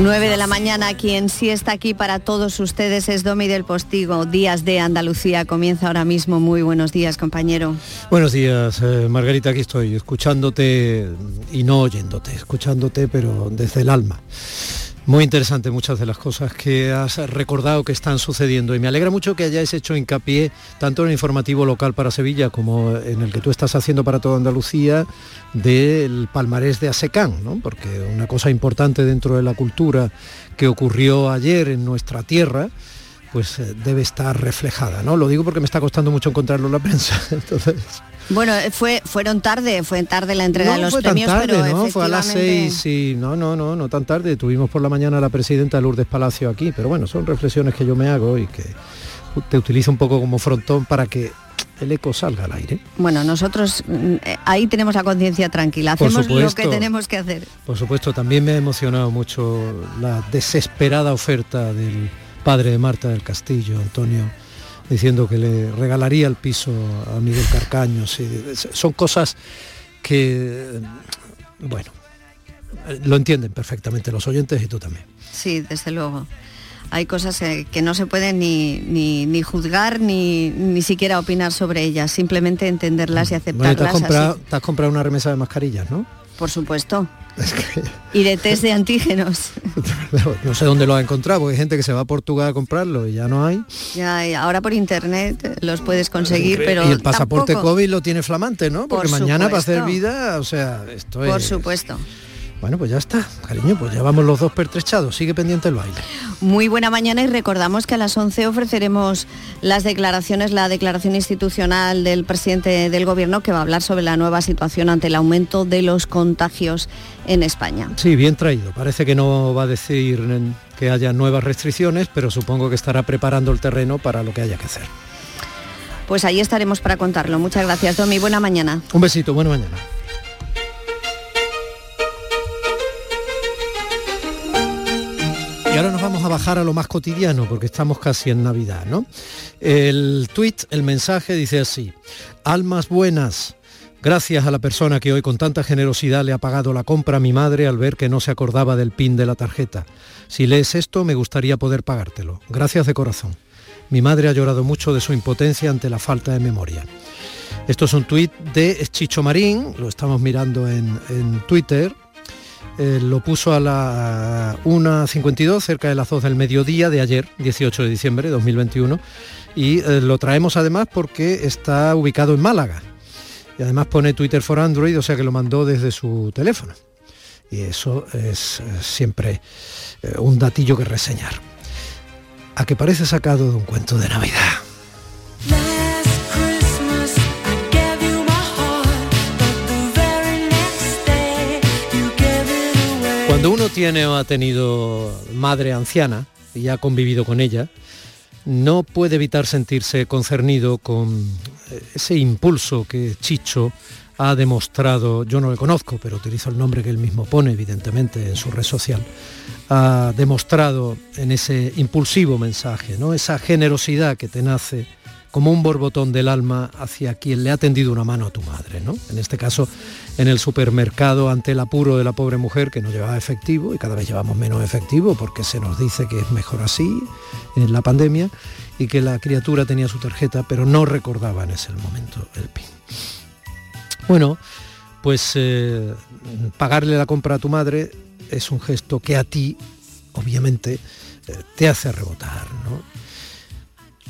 9 de la mañana, quien sí está aquí para todos ustedes es Domi del Postigo. Días de Andalucía comienza ahora mismo. Muy buenos días, compañero. Buenos días, eh, Margarita, aquí estoy, escuchándote y no oyéndote, escuchándote, pero desde el alma. Muy interesante muchas de las cosas que has recordado que están sucediendo y me alegra mucho que hayáis hecho hincapié tanto en el informativo local para Sevilla como en el que tú estás haciendo para toda Andalucía del palmarés de ASECAN, ¿no? porque una cosa importante dentro de la cultura que ocurrió ayer en nuestra tierra, pues eh, debe estar reflejada, ¿no? Lo digo porque me está costando mucho encontrarlo en la prensa, entonces... Bueno, eh, fue, fueron tarde, fue tarde la entrega de los fue premios, tan tarde, pero ¿no? Fue a las seis, sí, no, no, no, no tan tarde. Tuvimos por la mañana a la presidenta Lourdes Palacio aquí, pero bueno, son reflexiones que yo me hago y que te utilizo un poco como frontón para que el eco salga al aire. Bueno, nosotros mm, eh, ahí tenemos la conciencia tranquila, hacemos lo que tenemos que hacer. Por supuesto, también me ha emocionado mucho la desesperada oferta del padre de Marta del Castillo, Antonio, diciendo que le regalaría el piso a Miguel Carcaño. sí. Son cosas que, bueno, lo entienden perfectamente los oyentes y tú también. Sí, desde luego. Hay cosas que no se pueden ni, ni, ni juzgar ni, ni siquiera opinar sobre ellas, simplemente entenderlas y Bueno, te aceptarlas. has, comprado, así. te has comprado una remesa de mascarillas, ¿no? Por supuesto. Es que Y de test de antígenos. no sé dónde lo has encontrado, porque hay gente que se va a Portugal a comprarlo y ya no hay. Ya, y ahora por internet los puedes conseguir, pero y el pasaporte tampoco- COVID lo tiene flamante, ¿no? Porque Por mañana para hacer supuesto. vida, o sea, esto es... Por supuesto. Bueno, pues ya está, cariño, pues ya vamos los dos pertrechados, sigue pendiente el baile. Muy buena mañana y recordamos que a las 11 ofreceremos las declaraciones, la declaración institucional del presidente del gobierno que va a hablar sobre la nueva situación ante el aumento de los contagios en España. Sí, bien traído. Parece que no va a decir que haya nuevas restricciones, pero supongo que estará preparando el terreno para lo que haya que hacer. Pues ahí estaremos para contarlo. Muchas gracias, Domi. Buena mañana. Un besito, buena mañana. Ahora nos vamos a bajar a lo más cotidiano, porque estamos casi en Navidad, ¿no? El tweet, el mensaje dice así, almas buenas, gracias a la persona que hoy con tanta generosidad le ha pagado la compra a mi madre al ver que no se acordaba del pin de la tarjeta. Si lees esto, me gustaría poder pagártelo. Gracias de corazón. Mi madre ha llorado mucho de su impotencia ante la falta de memoria. Esto es un tuit de Chicho Marín, lo estamos mirando en, en Twitter. Eh, lo puso a la 1.52, cerca de las 2 del mediodía de ayer, 18 de diciembre de 2021. Y eh, lo traemos además porque está ubicado en Málaga. Y además pone Twitter for Android, o sea que lo mandó desde su teléfono. Y eso es eh, siempre un datillo que reseñar. A que parece sacado de un cuento de Navidad. Cuando uno tiene o ha tenido madre anciana y ha convivido con ella, no puede evitar sentirse concernido con eh, ese impulso que Chicho ha demostrado, yo no le conozco, pero utilizo el nombre que él mismo pone, evidentemente, en su red social, ha demostrado en ese impulsivo mensaje, ¿no? esa generosidad que te nace como un borbotón del alma hacia quien le ha tendido una mano a tu madre, ¿no? En este caso, en el supermercado ante el apuro de la pobre mujer que no llevaba efectivo y cada vez llevamos menos efectivo porque se nos dice que es mejor así en la pandemia y que la criatura tenía su tarjeta pero no recordaba en ese momento el PIN. Bueno, pues eh, pagarle la compra a tu madre es un gesto que a ti, obviamente, eh, te hace rebotar, ¿no?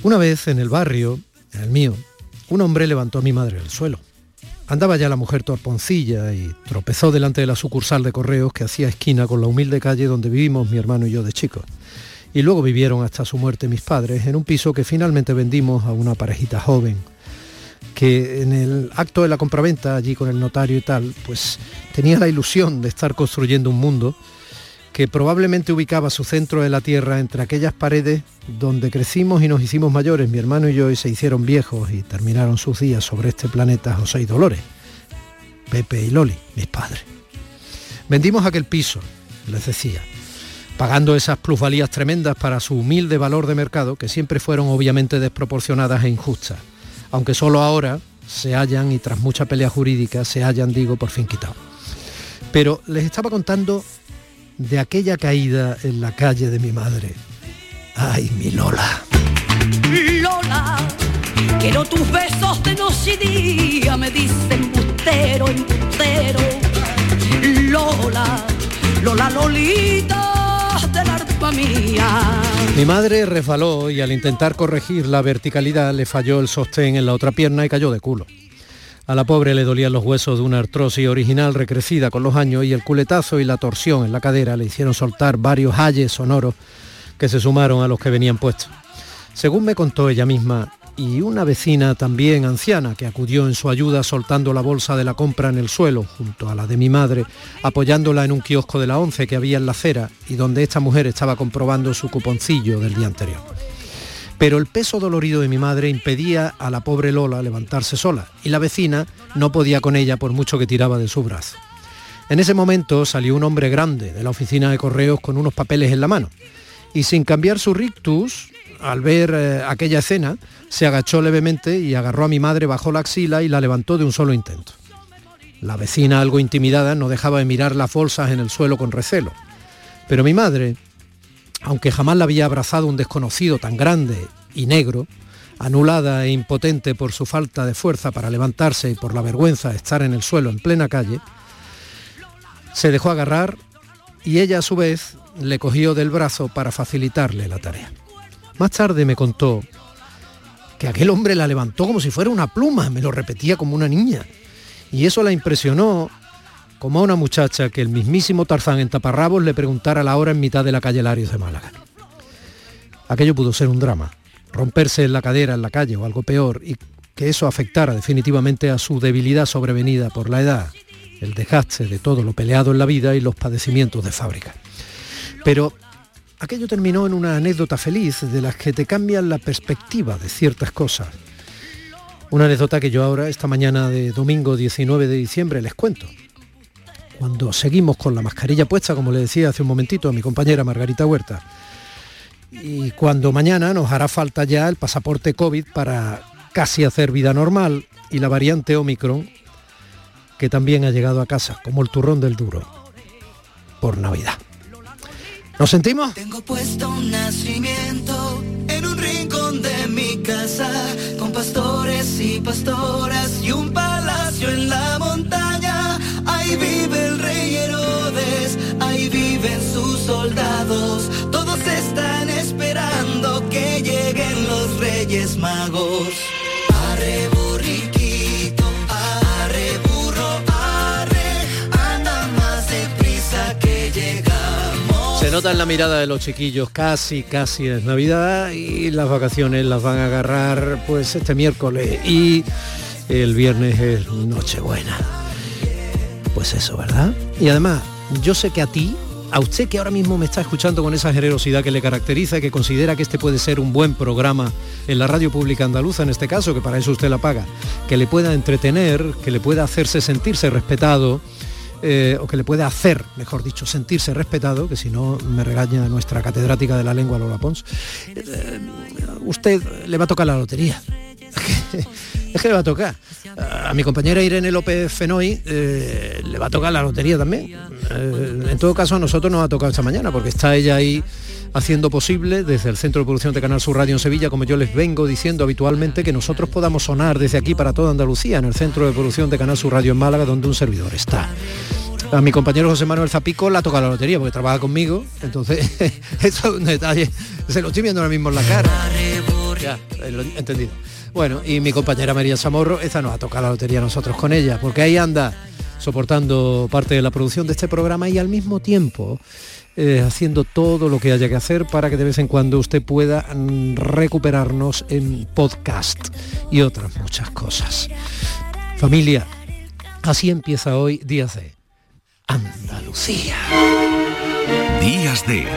Una vez en el barrio, en el mío, un hombre levantó a mi madre del suelo. Andaba ya la mujer torponcilla y tropezó delante de la sucursal de correos que hacía esquina con la humilde calle donde vivimos mi hermano y yo de chicos. Y luego vivieron hasta su muerte mis padres en un piso que finalmente vendimos a una parejita joven que en el acto de la compraventa allí con el notario y tal, pues tenía la ilusión de estar construyendo un mundo que probablemente ubicaba su centro de la tierra entre aquellas paredes donde crecimos y nos hicimos mayores, mi hermano y yo, y se hicieron viejos y terminaron sus días sobre este planeta José y Dolores, Pepe y Loli, mis padres. Vendimos aquel piso, les decía, pagando esas plusvalías tremendas para su humilde valor de mercado, que siempre fueron obviamente desproporcionadas e injustas, aunque solo ahora se hallan y tras mucha pelea jurídica se hayan, digo, por fin quitado. Pero les estaba contando de aquella caída en la calle de mi madre. Ay, mi Lola. Lola, quiero tus besos de noche y día, me dicen bustero, embustero. Lola, Lola, Lolita del arpa mía. Mi madre resbaló y al intentar corregir la verticalidad le falló el sostén en la otra pierna y cayó de culo. A la pobre le dolían los huesos de una artrosis original recrecida con los años y el culetazo y la torsión en la cadera le hicieron soltar varios ayes sonoros que se sumaron a los que venían puestos. Según me contó ella misma, y una vecina también anciana que acudió en su ayuda soltando la bolsa de la compra en el suelo junto a la de mi madre, apoyándola en un kiosco de la once que había en la acera y donde esta mujer estaba comprobando su cuponcillo del día anterior. Pero el peso dolorido de mi madre impedía a la pobre Lola levantarse sola y la vecina no podía con ella por mucho que tiraba de su brazo. En ese momento salió un hombre grande de la oficina de correos con unos papeles en la mano y sin cambiar su rictus, al ver eh, aquella escena, se agachó levemente y agarró a mi madre bajo la axila y la levantó de un solo intento. La vecina, algo intimidada, no dejaba de mirar las bolsas en el suelo con recelo. Pero mi madre, aunque jamás la había abrazado un desconocido tan grande y negro, anulada e impotente por su falta de fuerza para levantarse y por la vergüenza de estar en el suelo en plena calle, se dejó agarrar y ella a su vez le cogió del brazo para facilitarle la tarea. Más tarde me contó que aquel hombre la levantó como si fuera una pluma, me lo repetía como una niña. Y eso la impresionó como a una muchacha que el mismísimo Tarzán en taparrabos le preguntara la hora en mitad de la calle Larios de Málaga. Aquello pudo ser un drama, romperse en la cadera en la calle o algo peor, y que eso afectara definitivamente a su debilidad sobrevenida por la edad, el desgaste de todo lo peleado en la vida y los padecimientos de fábrica. Pero aquello terminó en una anécdota feliz de las que te cambian la perspectiva de ciertas cosas. Una anécdota que yo ahora, esta mañana de domingo 19 de diciembre, les cuento. Cuando seguimos con la mascarilla puesta, como le decía hace un momentito a mi compañera Margarita Huerta, y cuando mañana nos hará falta ya el pasaporte COVID para casi hacer vida normal y la variante Omicron, que también ha llegado a casa, como el turrón del duro, por Navidad. ¿Nos sentimos? Tengo puesto un nacimiento en un rincón de mi casa, con pastores y pastoras y un palacio en la montaña. Ahí vive el rey Herodes, ahí viven sus soldados. Todos están esperando que lleguen los reyes magos. Burriquito, arre burro, arre, anda más que llegamos. Se nota en la mirada de los chiquillos, casi, casi es Navidad y las vacaciones las van a agarrar pues este miércoles y el viernes es Nochebuena. Pues eso, ¿verdad? Y además, yo sé que a ti, a usted que ahora mismo me está escuchando con esa generosidad que le caracteriza y que considera que este puede ser un buen programa en la radio pública andaluza, en este caso, que para eso usted la paga, que le pueda entretener, que le pueda hacerse sentirse respetado, eh, o que le puede hacer, mejor dicho, sentirse respetado, que si no me regaña nuestra catedrática de la lengua Lola Pons, eh, usted le va a tocar la lotería. es que le va a tocar. A mi compañera Irene López Fenoy eh, le va a tocar la lotería también. Eh, en todo caso a nosotros nos ha tocado esta mañana porque está ella ahí haciendo posible desde el Centro de Producción de Canal Sur Radio en Sevilla, como yo les vengo diciendo habitualmente, que nosotros podamos sonar desde aquí para toda Andalucía, en el Centro de Producción de Canal Sur Radio en Málaga, donde un servidor está. A mi compañero José Manuel Zapico la toca la lotería porque trabaja conmigo, entonces eso es un detalle, se lo estoy viendo ahora mismo en la cara. Ya, eh, he entendido. Bueno, y mi compañera María Zamorro, esta nos ha tocado la lotería nosotros con ella, porque ahí anda soportando parte de la producción de este programa y al mismo tiempo eh, haciendo todo lo que haya que hacer para que de vez en cuando usted pueda mm, recuperarnos en podcast y otras muchas cosas. Familia, así empieza hoy Días de Andalucía. Días de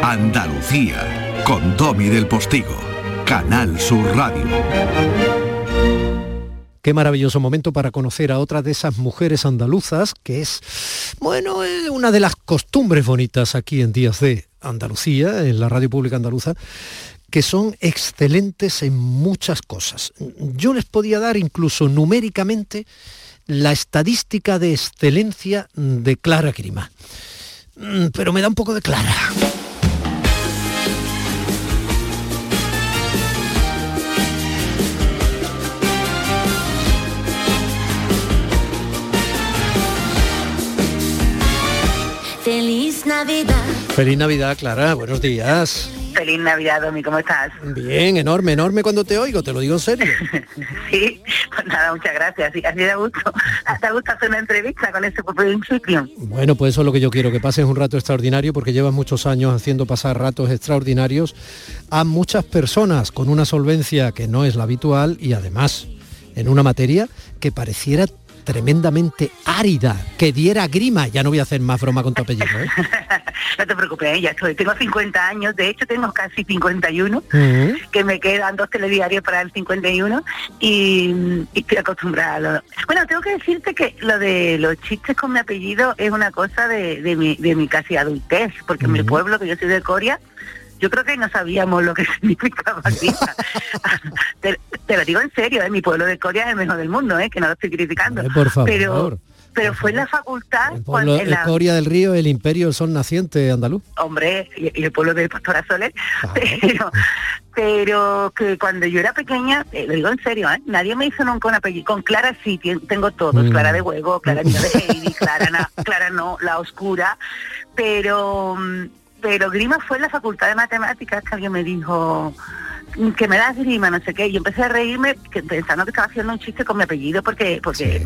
Andalucía con Domi del Postigo, Canal Sur Radio. Qué maravilloso momento para conocer a otra de esas mujeres andaluzas, que es, bueno, una de las costumbres bonitas aquí en Días de Andalucía, en la radio pública andaluza, que son excelentes en muchas cosas. Yo les podía dar incluso numéricamente la estadística de excelencia de Clara Grima. mm, pero me da un poco de clara. Navidad. Feliz Navidad, Clara. Buenos días. Feliz Navidad, Domi, ¿cómo estás? Bien, enorme, enorme cuando te oigo, te lo digo en serio. sí, pues nada, muchas gracias. Sí, así da gusto. Da gusto hacer una entrevista con ese principio. Bueno, pues eso es lo que yo quiero, que pases un rato extraordinario, porque llevas muchos años haciendo pasar ratos extraordinarios a muchas personas con una solvencia que no es la habitual y además en una materia que pareciera tremendamente árida, que diera grima. Ya no voy a hacer más broma con tu apellido. ¿eh? no te preocupes, ya estoy. Tengo 50 años, de hecho tengo casi 51, que me quedan dos telediarios para el 51 y, estoy acostumbrada. Bueno, tengo que decirte que lo de los chistes con mi apellido es una cosa de, mi, de mi casi adultez, porque en mi pueblo, que yo soy de Coria, yo creo que no sabíamos lo que significaba grima. te, lo digo en serio, ¿eh? mi pueblo de Corea es el mejor del mundo, ¿eh? que no lo estoy criticando. por favor. Pero, pero fue en la facultad... El, pueblo, la... Coria del Río, el imperio, son naciente andaluz. Hombre, y, el pueblo de Pastora Soler. Pero, pero que cuando yo era pequeña, eh, lo digo en serio, ¿eh? nadie me hizo nunca un apellido. Con Clara sí, tengo todos. Mm. Clara de Huevo, Clara de Heidi, Clara, Clara no, La Oscura. Pero mm, pero grima fue en la facultad de matemáticas que alguien me dijo que me das grima, no sé qué, y empecé a reírme pensando que estaba haciendo un chiste con mi apellido porque, porque,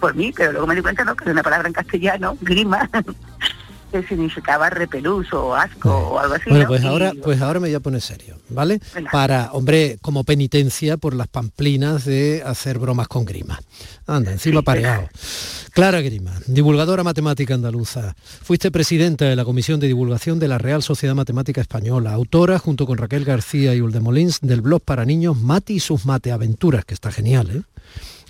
por, mí, pero luego me di cuenta no, que es una palabra en castellano, grima, que significaba repelús o asco o algo así. Bueno, pues ahora, pues ahora me voy a poner serio, ¿vale? Para, hombre, como penitencia por las pamplinas de hacer bromas con grima. Anda, encima pareado. Clara Grima, divulgadora matemática andaluza. Fuiste presidenta de la Comisión de Divulgación de la Real Sociedad Matemática Española, autora, junto con Raquel García y Uldemolins, del blog para niños Mati y sus mateaventuras, que está genial, ¿eh?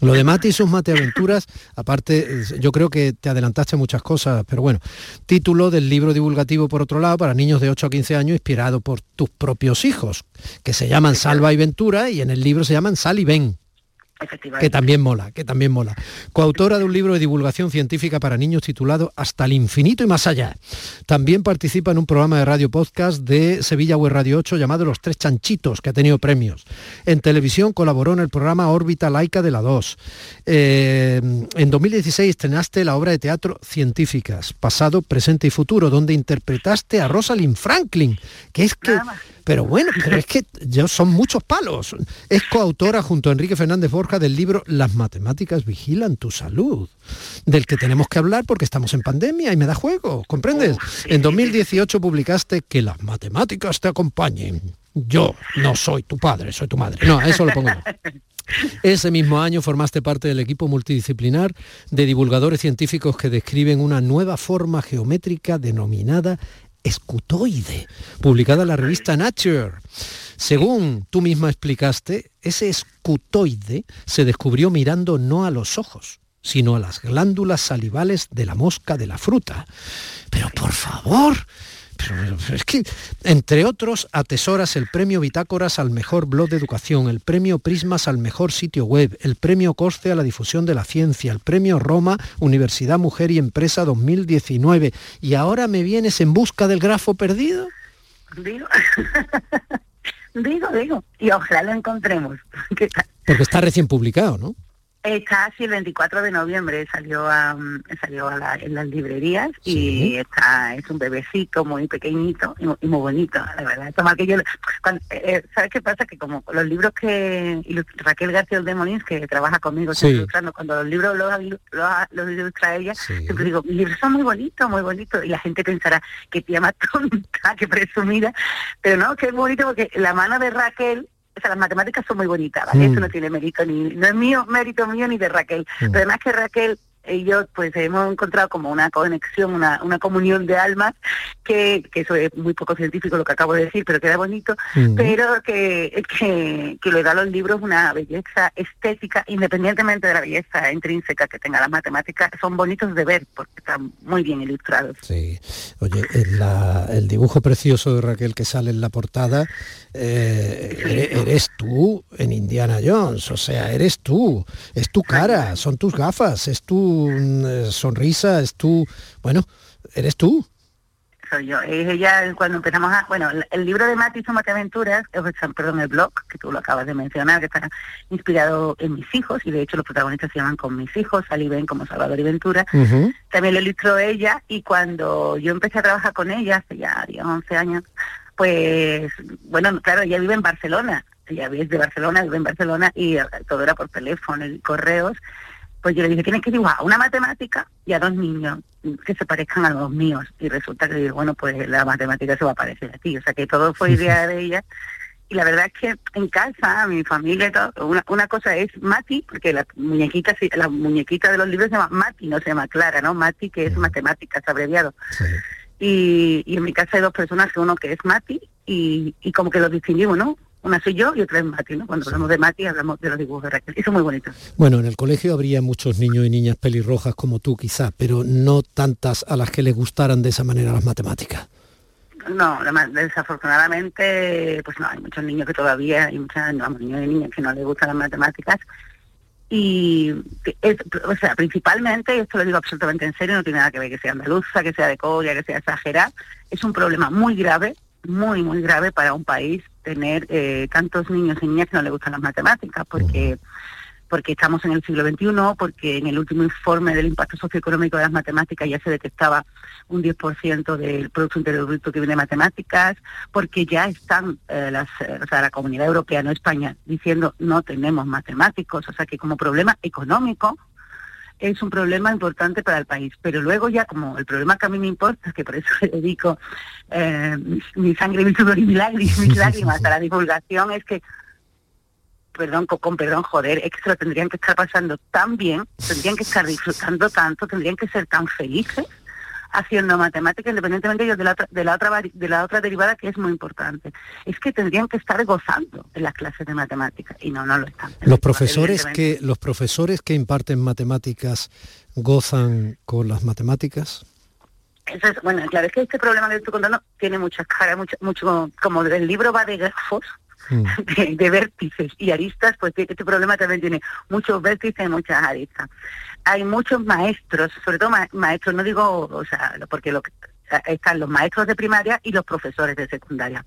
Lo de Mati y sus mateaventuras, aparte, yo creo que te adelantaste muchas cosas, pero bueno, título del libro divulgativo, por otro lado, para niños de 8 a 15 años, inspirado por tus propios hijos, que se llaman Salva y Ventura y en el libro se llaman Sal y Ven. Que también mola, que también mola. Coautora de un libro de divulgación científica para niños titulado Hasta el infinito y más allá. También participa en un programa de radio podcast de Sevilla Web Radio 8 llamado Los Tres Chanchitos, que ha tenido premios. En televisión colaboró en el programa Órbita Laica de la 2. Eh, en 2016 estrenaste la obra de teatro Científicas, pasado, presente y futuro, donde interpretaste a Rosalind Franklin, que es que... Pero bueno, pero es que yo, son muchos palos. Es coautora junto a Enrique Fernández Borja del libro Las matemáticas vigilan tu salud, del que tenemos que hablar porque estamos en pandemia y me da juego, ¿comprendes? En 2018 publicaste Que las matemáticas te acompañen. Yo no soy tu padre, soy tu madre. No, eso lo pongo Ese mismo año formaste parte del equipo multidisciplinar de divulgadores científicos que describen una nueva forma geométrica denominada escutoide, publicada en la revista Nature. Según tú misma explicaste, ese escutoide se descubrió mirando no a los ojos, sino a las glándulas salivales de la mosca de la fruta. Pero por favor, pero, es que, entre otros, atesoras el premio Bitácoras al mejor blog de educación, el premio Prismas al mejor sitio web, el premio Corce a la difusión de la ciencia, el premio Roma, Universidad Mujer y Empresa 2019. ¿Y ahora me vienes en busca del grafo perdido? Digo, digo, digo. Y ojalá lo encontremos. Porque está recién publicado, ¿no? Está así el 24 de noviembre, salió a, salió a en las librerías y está es un bebecito muy pequeñito y, muy bonito, la verdad. Toma que yo, cuando, eh, ¿Sabes qué pasa? Que como los libros que Raquel García de Molins, que trabaja conmigo ilustrando, cuando los libros los, ilustra ella, siempre digo, mis libros son muy bonitos, muy bonitos, y la gente pensará que te llama tonta, que presumida, pero no, que es bonito porque la mano de Raquel o las matemáticas son muy bonitas, ¿vale? Mm. Eso no tiene mérito ni, no es mío, mérito mío ni de Raquel. Mm. Pero además que Raquel yo pues hemos encontrado como una conexión, una, una comunión de almas, que, que, eso es muy poco científico lo que acabo de decir, pero queda bonito, pero que, que, que le da a los libros una belleza estética, independientemente de la belleza intrínseca que tenga las matemáticas, son bonitos de ver porque están muy bien ilustrados. Sí, oye, el dibujo precioso de Raquel que sale en la portada, eh, eres tú en Indiana Jones, o sea, eres tú, es tu cara, son tus gafas, es tu Eh, sonrisa, es tú, bueno, eres tú. soy yo. Es ella cuando empezamos a... Bueno, el libro de Mati son Aventuras, perdón, el blog, que tú lo acabas de mencionar, que está inspirado en mis hijos, y de hecho los protagonistas se llaman con mis hijos, Ali Ben como Salvador y Ventura. También lo ilustró ella, y cuando yo empecé a trabajar con ella, hace ya 11 años, pues, bueno, claro, ella vive en Barcelona, ella es de Barcelona, vive en Barcelona, y todo era por teléfono y correos, pues yo le dije, tienes que dibujar una matemática y a dos niños que se parezcan a los míos. Y resulta que, bueno, pues la matemática se va a parecer a ti. O sea que todo fue idea de ella. Y la verdad es que en casa, mi familia y todo, una, una cosa es Mati, porque la muñequita, la muñequita de los libros se llama Mati, no se llama Clara, ¿no? Mati, que es matemáticas, abreviado. Y, y en mi casa hay dos personas, uno que es Mati, y, y como que los distinguimos, ¿no? Una soy yo y otra es Mati, ¿no? Cuando hablamos de Mati hablamos de los dibujos de Raquel. Eso es muy bonito. Bueno, en el colegio habría muchos niños y niñas pelirrojas como tú quizás, pero no tantas a las que les gustaran de esa manera las matemáticas. No, desafortunadamente, pues no, hay muchos niños que todavía, hay muchos niños y niñas que no les gustan las matemáticas. Y, o sea, principalmente, y esto lo digo absolutamente en serio, no tiene nada que ver que sea andaluza, que sea de Coria, que sea exagerada, es un problema muy grave, muy, muy grave para un país tener eh, tantos niños y niñas que no les gustan las matemáticas, porque porque estamos en el siglo XXI, porque en el último informe del impacto socioeconómico de las matemáticas ya se detectaba un 10% del Producto Interior Bruto que viene de matemáticas, porque ya están eh, las, eh, o sea, la Comunidad Europea, no España, diciendo no tenemos matemáticos, o sea que como problema económico es un problema importante para el país. Pero luego ya como el problema que a mí me importa, que por eso le dedico eh, mi, sangre, mi sudor y mis lágrimas, a la divulgación, es que perdón, con, perdón, joder, es que se lo tendrían que estar pasando tan bien, tendrían que estar disfrutando tanto, tendrían que ser tan felices haciendo matemáticas, independientemente de la, otra, de la otra de la otra derivada que es muy importante. Es que tendrían que estar gozando en las clases de matemáticas y no, no lo están. Los profesores que los profesores que imparten matemáticas gozan con las matemáticas. Eso es, bueno, claro, es que este problema que estoy contando tiene muchas caras, mucho, mucho, como el libro va de grafos, mm. de, vértices y aristas, pues este problema también tiene muchos vértices y muchas aristas hay muchos maestros, sobre todo maestros, no digo, o sea, porque lo están los maestros de primaria y los profesores de secundaria.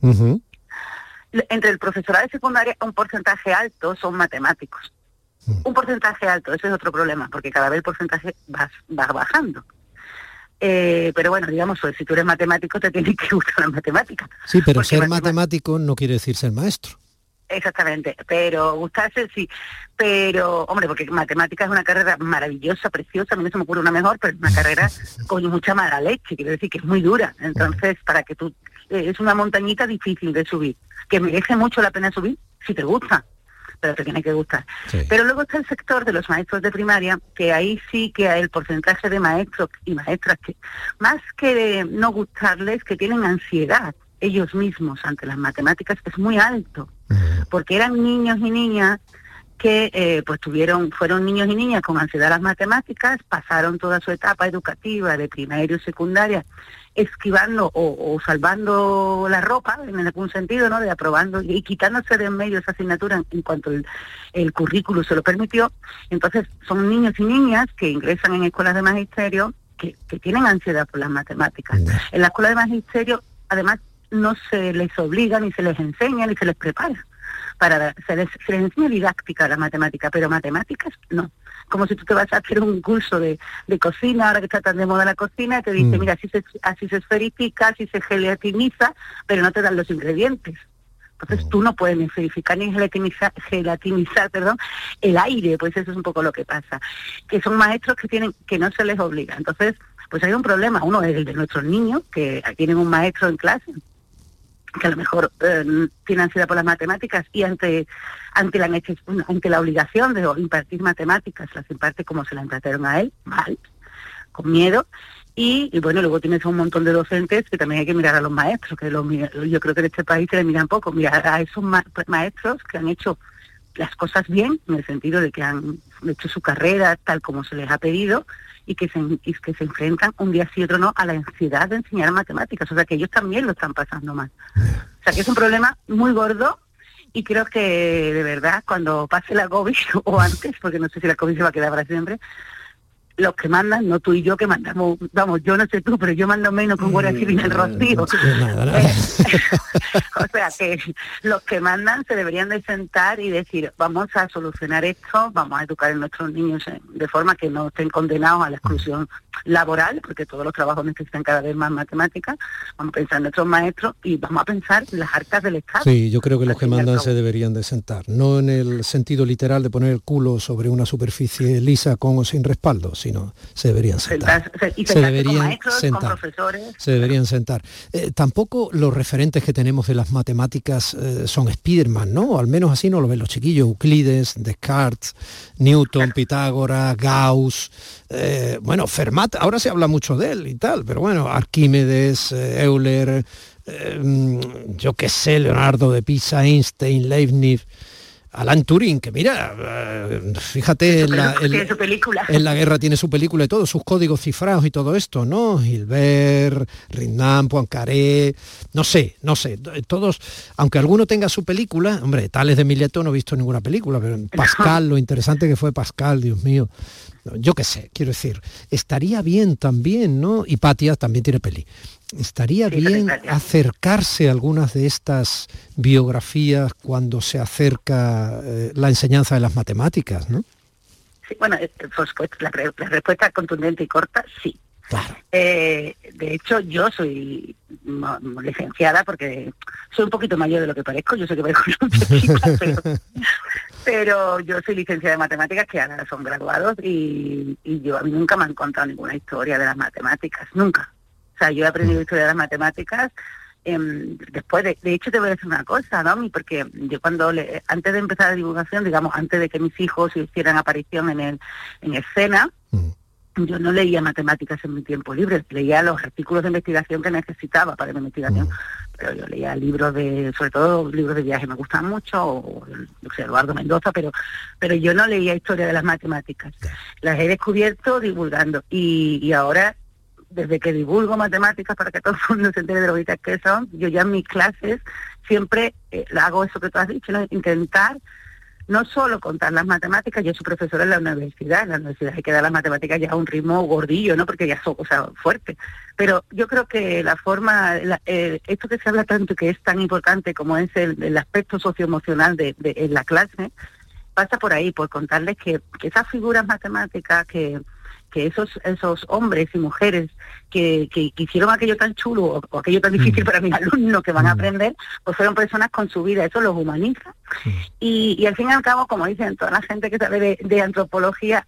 Entre el profesorado de secundaria, un porcentaje alto son matemáticos. Un porcentaje alto, ese es otro problema, porque cada vez el porcentaje va, bajando. Eh, pero bueno, digamos, pues, si tú eres matemático te tiene que gustar la matemática. Sí, pero ser matemático no quiere decir ser maestro. Exactamente, pero gustarse sí, pero hombre, porque matemática es una carrera maravillosa, preciosa, a mí no se me ocurre una mejor, pero es una carrera con mucha mala leche, quiero decir que es muy dura, entonces para que tú, eh, es una montañita difícil de subir, que merece mucho la pena subir si te gusta, pero te tiene que gustar. Pero luego está el sector de los maestros de primaria, que ahí sí que hay el porcentaje de maestros y maestras que, más que no gustarles, que tienen ansiedad ellos mismos ante las matemáticas es muy alto. Porque eran niños y niñas que eh, pues tuvieron, fueron niños y niñas con ansiedad a las matemáticas, pasaron toda su etapa educativa de primaria y secundaria esquivando o, salvando la ropa en algún sentido, ¿no? De aprobando y quitándose de en medio esa asignatura en, cuanto el, currículo se lo permitió. Entonces son niños y niñas que ingresan en escuelas de magisterio que, que tienen ansiedad por las matemáticas. En la escuela de magisterio, además, no se les obliga, ni se les enseña, ni se les prepara. Para, se, les, se les enseña didáctica la matemática, pero matemáticas no. Como si tú te vas a hacer un curso de, cocina, ahora que está tan de moda la cocina, te dice, mm. mira, así se, así se esferifica, así se gelatiniza, pero no te dan los ingredientes. Entonces mm. tú no puedes ni esferificar ni gelatinizar, gelatinizar perdón, el aire, pues eso es un poco lo que pasa. Que son maestros que tienen, que no se les obliga. Entonces, pues hay un problema. Uno es el de nuestros niños, que tienen un maestro en clase que a lo mejor eh, tiene ansiedad por las matemáticas y ante ante la ante la obligación de impartir matemáticas las imparte como se la impartieron a él mal con miedo. Y, bueno luego tienes un montón de docentes que también hay que mirar a los maestros que yo creo que en este país se le miran poco. Mirar a esos maestros que han hecho las cosas bien en el sentido de que han hecho su carrera tal como se les ha pedido y que se, que se enfrentan un día sí y otro no a la ansiedad de enseñar matemáticas. O sea que ellos también lo están pasando mal. O sea que es un problema muy gordo y creo que de verdad cuando pase la COVID o antes, porque no sé si la COVID se va a quedar para siempre, los que mandan, no tú y yo que mandamos, vamos, yo no sé tú, pero yo mando menos con Guardia Civil en el Rocío. o sea que los que mandan se deberían de sentar y decir, vamos a solucionar esto, vamos a educar a nuestros niños de forma que no estén condenados a la exclusión laboral, porque todos los trabajos necesitan cada vez más matemáticas, vamos a pensar en nuestros maestros y vamos a pensar en las arcas del Estado. Sí, yo creo que los que mandan se deberían de sentar, no en el sentido literal de poner el culo sobre una superficie lisa con o sin respaldo, sino se deberían sentar. se, deberían sentar. Se deberían sentar. Eh, tampoco los referentes que tenemos de las matemáticas eh, son Spiderman, ¿no? al menos así no lo ven los chiquillos. Euclides, Descartes, Newton, Pitágoras, Gauss, eh, bueno, Fermat, ahora se habla mucho de él y tal, pero bueno, Arquímedes, Euler, yo qué sé, Leonardo de Pisa, Einstein, Leibniz. Alan Turing, que mira, eh, fíjate, en la, en la, guerra tiene su película y todo, sus códigos cifrados y todo esto, ¿no? Gilbert, Rindan, Poincaré, no sé, no sé, todos, aunque alguno tenga su película, hombre, tales de Mileto no he visto ninguna película, pero Pascal, lo interesante que fue Pascal, Dios mío, yo qué sé, quiero decir, estaría bien también, ¿no? Y Patia también tiene peli estaría bien acercarse a algunas de estas biografías cuando se acerca eh, la enseñanza de las matemáticas, ¿no? Sí, bueno, eh, por supuesto, la, respuesta contundente y corta, sí. Eh, de hecho, yo soy licenciada porque soy un poquito mayor de lo que parezco, yo sé que parezco pero, pero yo soy licenciada de matemáticas que ahora son graduados y, y yo a mí nunca me han contado ninguna historia de las matemáticas, nunca sea, yo he aprendido historia de las matemáticas em, después de, de hecho te voy a decir una cosa, ¿no? Porque yo cuando le, antes de empezar la divulgación, digamos, antes de que mis hijos hicieran aparición en el, en escena, mm. yo no leía matemáticas en mi tiempo libre, leía los artículos de investigación que necesitaba para mi investigación, mm. pero yo leía libros de, sobre todo libros de viaje me gustan mucho, o Eduardo Mendoza, pero, pero yo no leía historia de las matemáticas. Las he descubierto divulgando y, y ahora desde que divulgo matemáticas para que todo el mundo se entere de lo que son, yo ya en mis clases siempre eh, hago eso que tú has dicho, intentar no solo contar las matemáticas, yo soy profesora en la universidad, en la universidad hay que dar las matemáticas ya a un ritmo gordillo, ¿no? Porque ya son cosas fuertes. Pero yo creo que la forma, eh, esto que se habla tanto que es tan importante como es el, aspecto socioemocional de, de, en la clase, pasa por ahí, por contarles que esas figuras matemáticas que que esos esos hombres y mujeres que, que, hicieron aquello tan chulo o, aquello tan difícil mm. para mis alumnos que van a mm. aprender, pues fueron personas con su vida, eso los humaniza. Y, y al fin y al cabo, como dicen toda la gente que sabe de, antropología,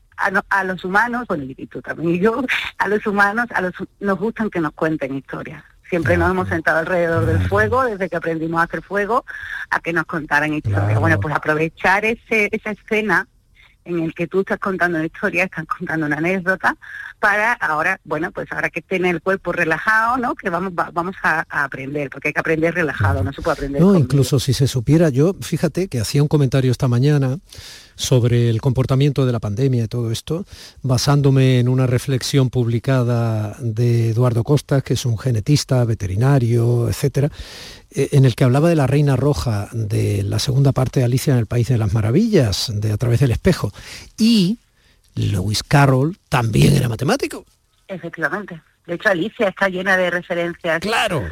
a, los humanos, bueno, y tú también y yo, a los humanos a los, nos gustan que nos cuenten historias. Siempre nos hemos sentado alrededor del fuego, desde que aprendimos a hacer fuego, a que nos contaran historias. Bueno, pues aprovechar ese, esa escena en el que tú estás contando una historia, estás contando una anécdota, para ahora, bueno, pues ahora que esté el cuerpo relajado, ¿no? Que vamos, vamos a, aprender, porque hay que aprender relajado, no se puede aprender. No, incluso si se supiera, yo, fíjate que hacía un comentario esta mañana sobre el comportamiento de la pandemia y todo esto, basándome en una reflexión publicada de Eduardo Costa, que es un genetista, veterinario, etcétera, en el que hablaba de la reina roja de la segunda parte de Alicia en el País de las Maravillas, de A través del espejo. Y Lewis Carroll también era matemático. Efectivamente. De hecho, Alicia está llena de referencias. Claro.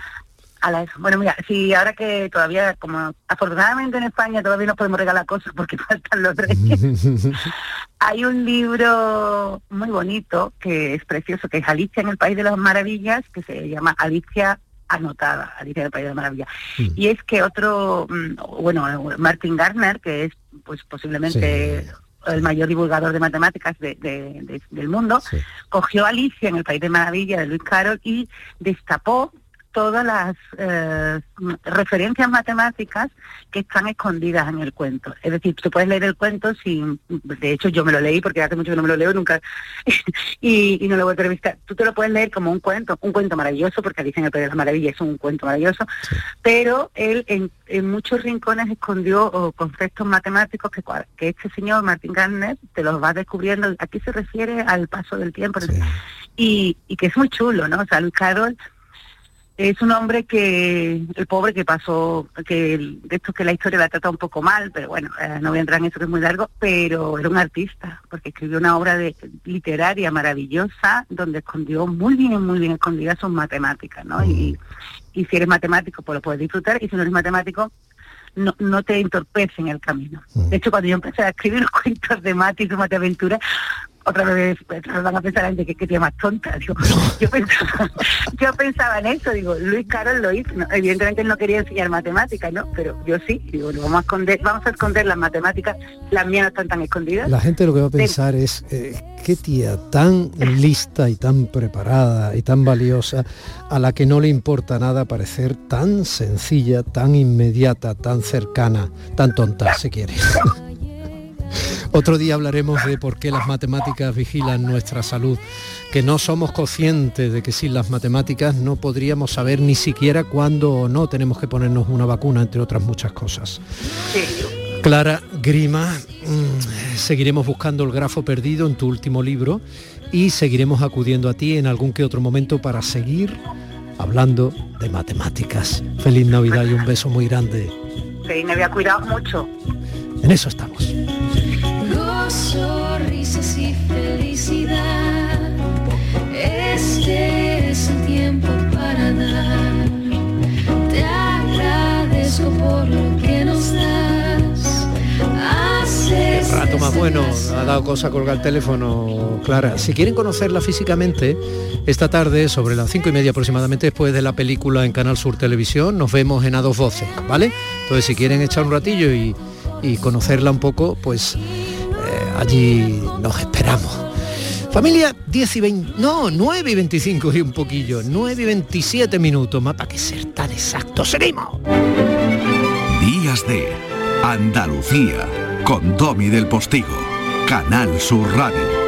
A la, bueno, mira, si ahora que todavía, como afortunadamente en España todavía nos podemos regalar cosas porque faltan los reyes, hay un libro muy bonito que es precioso, que es Alicia en el País de las Maravillas, que se llama Alicia anotada, Alicia del País de las Maravillas. Mm. Y es que otro, mm, bueno, Martin Gardner, que es pues posiblemente el mayor divulgador de matemáticas del mundo, cogió Alicia en el País de Maravilla de Luis Carroll y destapó todas las eh, referencias matemáticas que están escondidas en el cuento. Es decir, tú puedes leer el cuento sin... De hecho, yo me lo leí porque hace mucho que no me lo leo nunca y, no lo voy a revisar. Tú te lo puedes leer como un cuento, un cuento maravilloso, porque dicen el País de las Maravillas es un cuento maravilloso, pero él en, muchos rincones escondió conceptos matemáticos que, que este señor, Martín Garner, te los va descubriendo. Aquí se refiere al paso del tiempo. Y, y que es muy chulo, ¿no? O sea, Carol Es un hombre que, el pobre que pasó, que de esto que la historia la trata un poco mal, pero bueno, eh, no voy a entrar en eso que es muy largo, pero era un artista, porque escribió una obra de, literaria maravillosa, donde escondió muy bien, muy bien escondidas sus matemáticas, ¿no? Y, y si eres matemático, pues lo puedes disfrutar, y si no eres matemático, no, no te entorpece en el camino. De hecho, cuando yo empecé a escribir los cuentos de Mati y su Mate Aventura, otra vez pues, van a pensar que, que más tonta. Digo, yo, pensaba, yo pensaba en eso, digo, Luis Carol lo hizo. evidentemente él no quería enseñar matemáticas, ¿no? Pero yo sí, digo, vamos a esconder, vamos a esconder las matemáticas, las mías no están tan escondidas. La gente lo que va a pensar es eh, qué tía tan lista y tan preparada y tan valiosa a la que no le importa nada parecer tan sencilla, tan inmediata, tan cercana, tan tonta, si quiere. Otro día hablaremos de por qué las matemáticas vigilan nuestra salud, que no somos conscientes de que sin las matemáticas no podríamos saber ni siquiera cuándo o no tenemos que ponernos una vacuna, entre otras muchas cosas. Clara Grima, mm, seguiremos buscando el grafo perdido en tu último libro y seguiremos acudiendo a ti en algún que otro momento para seguir hablando de matemáticas. Feliz Navidad y un beso muy grande. Feliz Navidad, cuidado mucho. En eso estamos. Y felicidad. Este es el tiempo para dar. Te agradezco por lo que nos das. El rato más bueno, ha dado cosa colgar el teléfono, Clara. Si quieren conocerla físicamente, esta tarde, sobre las cinco y media aproximadamente, después de la película en Canal Sur Televisión, nos vemos en A2 Voces, ¿vale? Entonces, si quieren echar un ratillo y, y conocerla un poco, pues allí nos esperamos. Familia 10 y 20, no, 9 y 25 y un poquillo, 9 y 27 minutos, más para que ser tan exacto. Seguimos. Días de Andalucía con Domi del Postigo, Canal Sur Radio.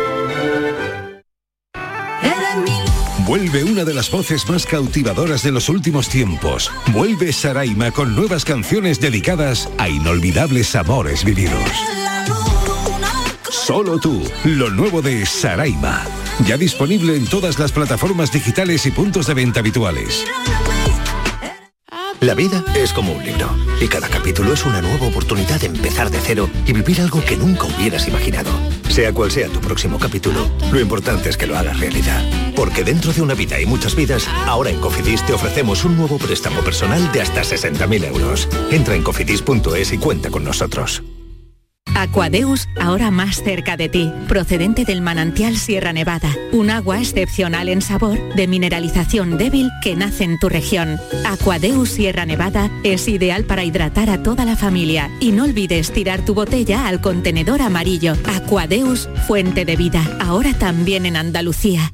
Vuelve una de las voces más cautivadoras de los últimos tiempos. Vuelve Saraima con nuevas canciones dedicadas a inolvidables amores vividos. Solo tú, lo nuevo de Saraima. Ya disponible en todas las plataformas digitales y puntos de venta habituales. La vida es como un libro y cada capítulo es una nueva oportunidad de empezar de cero y vivir algo que nunca hubieras imaginado. Sea cual sea tu próximo capítulo, lo importante es que lo hagas realidad. Porque dentro de una vida y muchas vidas, ahora en Cofidis te ofrecemos un nuevo préstamo personal de hasta 60.000 euros. Entra en cofidis.es y cuenta con nosotros. Aquadeus, ahora más cerca de ti, procedente del manantial Sierra Nevada, un agua excepcional en sabor, de mineralización débil que nace en tu región. Aquadeus Sierra Nevada es ideal para hidratar a toda la familia y no olvides tirar tu botella al contenedor amarillo. Aquadeus, fuente de vida, ahora también en Andalucía.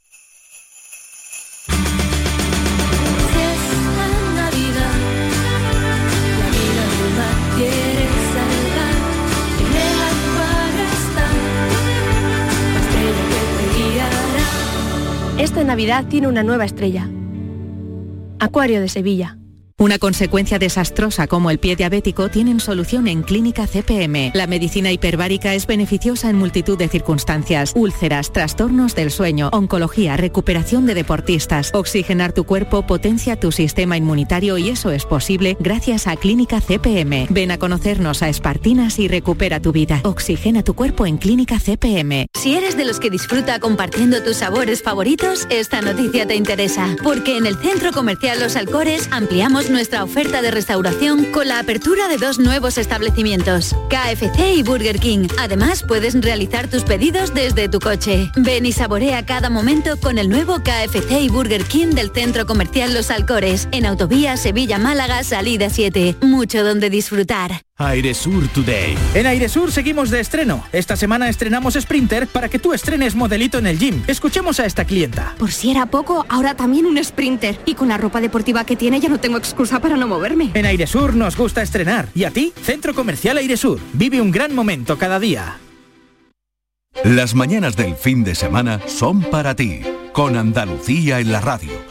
Esta Navidad tiene una nueva estrella. Acuario de Sevilla. Una consecuencia desastrosa como el pie diabético tienen solución en Clínica CPM. La medicina hiperbárica es beneficiosa en multitud de circunstancias. Úlceras, trastornos del sueño, oncología, recuperación de deportistas. Oxigenar tu cuerpo potencia tu sistema inmunitario y eso es posible gracias a Clínica CPM. Ven a conocernos a Espartinas y recupera tu vida. Oxigena tu cuerpo en Clínica CPM. Si eres de los que disfruta compartiendo tus sabores favoritos, esta noticia te interesa. Porque en el Centro Comercial Los Alcores ampliamos nuestra oferta de restauración con la apertura de dos nuevos establecimientos, KFC y Burger King. Además, puedes realizar tus pedidos desde tu coche. Ven y saborea cada momento con el nuevo KFC y Burger King del Centro Comercial Los Alcores, en Autovía Sevilla-Málaga, salida 7. Mucho donde disfrutar. Airesur Today. En Airesur seguimos de estreno. Esta semana estrenamos Sprinter para que tú estrenes modelito en el gym. Escuchemos a esta clienta. Por si era poco, ahora también un Sprinter. Y con la ropa deportiva que tiene ya no tengo excusa para no moverme. En Airesur nos gusta estrenar. ¿Y a ti? Centro Comercial Airesur. Vive un gran momento cada día. Las mañanas del fin de semana son para ti, con Andalucía en la radio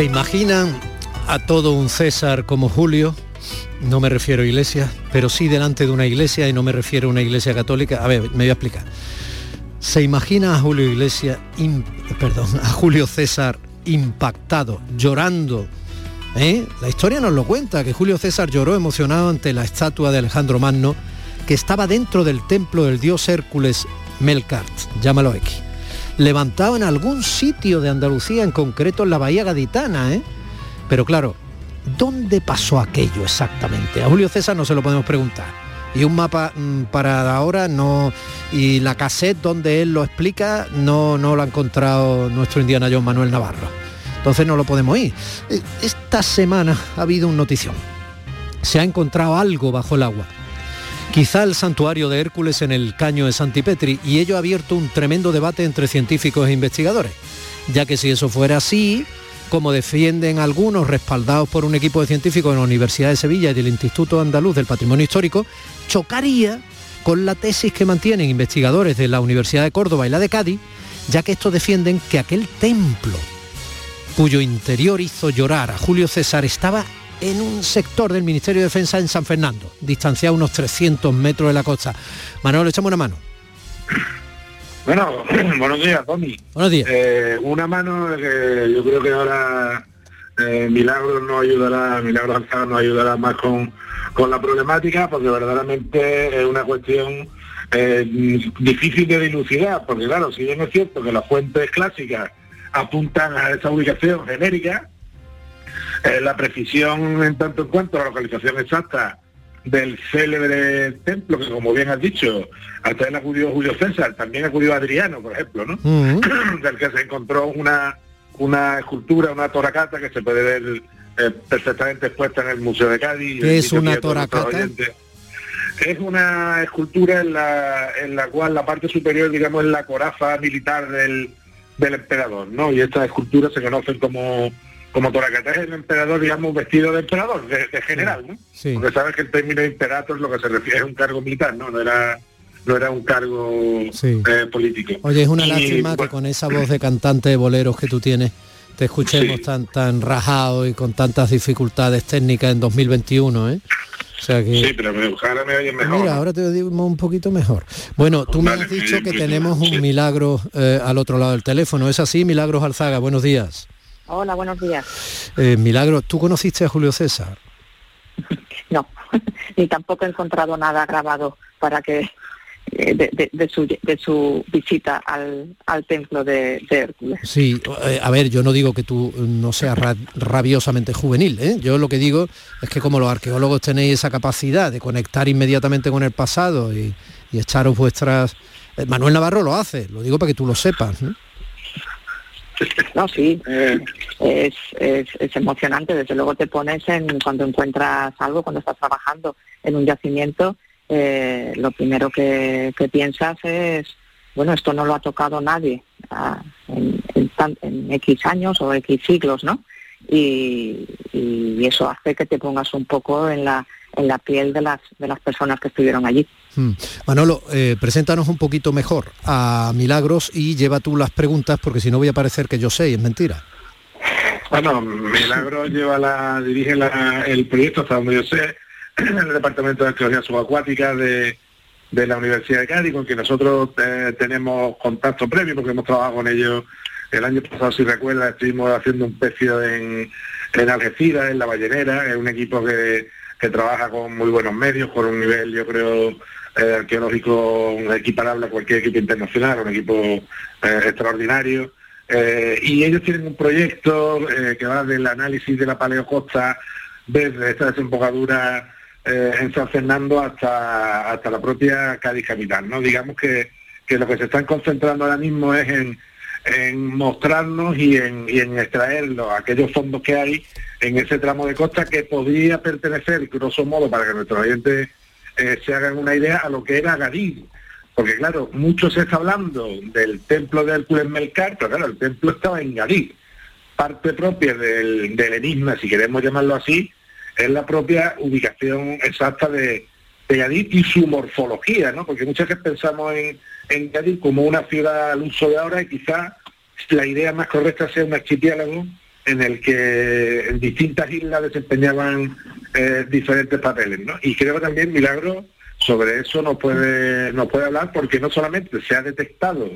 ¿Se imaginan a todo un César como Julio? No me refiero a iglesia, pero sí delante de una iglesia y no me refiero a una iglesia católica. A ver, me voy a explicar. ¿Se imagina a Julio Iglesia, perdón, a Julio César impactado, llorando? ¿Eh? La historia nos lo cuenta, que Julio César lloró emocionado ante la estatua de Alejandro Magno, que estaba dentro del templo del dios Hércules Melkart, llámalo X levantado en algún sitio de Andalucía, en concreto en la Bahía Gaditana, ¿eh? Pero claro, ¿dónde pasó aquello exactamente? A Julio César no se lo podemos preguntar. Y un mapa mm, para ahora no. Y la cassette donde él lo explica no, no lo ha encontrado nuestro indiana John Manuel Navarro. Entonces no lo podemos ir. E, esta semana ha habido un notición. Se ha encontrado algo bajo el agua quizá el santuario de Hércules en el caño de Santipetri, y ello ha abierto un tremendo debate entre científicos e investigadores, ya que si eso fuera así, como defienden algunos respaldados por un equipo de científicos en la Universidad de Sevilla y del Instituto Andaluz del Patrimonio Histórico, chocaría con la tesis que mantienen investigadores de la Universidad de Córdoba y la de Cádiz, ya que estos defienden que aquel templo, cuyo interior hizo llorar a Julio César, estaba en un sector del Ministerio de Defensa en San Fernando, distanciado unos 300 metros de la costa. Manuel, echamos una mano. Bueno, buenos días, Tommy. Buenos días. Eh, una mano que yo creo que ahora eh, Milagros nos ayudará, Milagros Alzada nos ayudará más con, con la problemática, porque verdaderamente es una cuestión eh, difícil de dilucidar, porque claro, si bien es cierto que las fuentes clásicas apuntan a esa ubicación genérica, eh, la precisión en tanto en cuanto a la localización exacta del célebre templo, que como bien has dicho, hasta él acudió Julio César, también acudió Adriano, por ejemplo, ¿no? del que se encontró una, una escultura, una toracata que se puede ver eh, perfectamente expuesta en el Museo de Cádiz. ¿Qué es una toracata? Es una escultura en la, en la cual la parte superior, digamos, es la coraza militar del, del emperador, ¿no? Y estas esculturas se conocen como como Toracata es el emperador, digamos, vestido de emperador, de, general, ¿no? Porque sabes que el término imperator lo que se refiere es un cargo militar, ¿no? No era no era un cargo eh, político. Oye, es una lástima que con esa voz de cantante de boleros que tú tienes te escuchemos tan tan rajado y con tantas dificultades técnicas en 2021, ¿eh? O sea que... Sí, pero ahora me oyes mejor. Mira, ahora te digo un poquito mejor. Bueno, tú me has dicho que tenemos un milagro eh, al otro lado del teléfono. ¿Es así, Milagros Alzaga? Buenos días. Hola, buenos días. Eh, Milagro, ¿tú conociste a Julio César? no, ni tampoco he encontrado nada grabado para que eh, de, su, visita al, templo de, Hércules. Sí, eh, a ver, yo no digo que tú no seas rabiosamente juvenil, ¿eh? yo lo que digo es que como los arqueólogos tenéis esa capacidad de conectar inmediatamente con el pasado y, y echaros vuestras... Manuel Navarro lo hace, lo digo para que tú lo sepas. ¿no? No, sí, es, es, emocionante. Desde luego te pones en cuando encuentras algo, cuando estás trabajando en un yacimiento, eh, lo primero que, piensas es, bueno, esto no lo ha tocado nadie ah, en, en, X años o X siglos, ¿no? Y, y, eso hace que te pongas un poco en la, en la piel de las, de las personas que estuvieron allí. Hmm. Manolo, eh, preséntanos un poquito mejor a Milagros y lleva tú las preguntas porque si no voy a parecer que yo sé y es mentira. Bueno, Milagros lleva la, dirige el proyecto hasta donde yo sé, en el Departamento de Arqueología Subacuática de, de la Universidad de Cádiz, con quien nosotros eh, tenemos contacto previo porque hemos trabajado con ellos el año pasado, si recuerda, estuvimos haciendo un pecio en, en Algeciras, en La Ballenera, es un equipo que, que trabaja con muy buenos medios, con un nivel, yo creo, eh, arqueológico equiparable a cualquier equipo internacional, un equipo eh, extraordinario. Eh, y ellos tienen un proyecto que va del análisis de la paleocosta desde esta desembocadura en San Fernando hasta, hasta la propia Cádiz capital. ¿no? Digamos que, que lo que se están concentrando ahora mismo es en, en mostrarnos y en, y en extraer los- aquellos fondos que hay en ese tramo de costa que podría pertenecer, grosso modo, para que nuestros oyentes eh, se hagan una idea, a lo que era Gadir. Porque claro, mucho se está hablando del templo de Hércules Melcar, pero claro, el templo estaba en Gadir. Parte propia del, enigma, si queremos llamarlo así, es la propia ubicación exacta de, de Gadir y su morfología, ¿no? Porque muchas veces pensamos en, en Gadir como una ciudad al uso de ahora y quizá la idea más correcta sea un archipiélago en el que en distintas islas desempeñaban eh, diferentes papeles, ¿no? Y creo que también Milagro sobre eso nos puede, nos puede hablar porque no solamente se ha detectado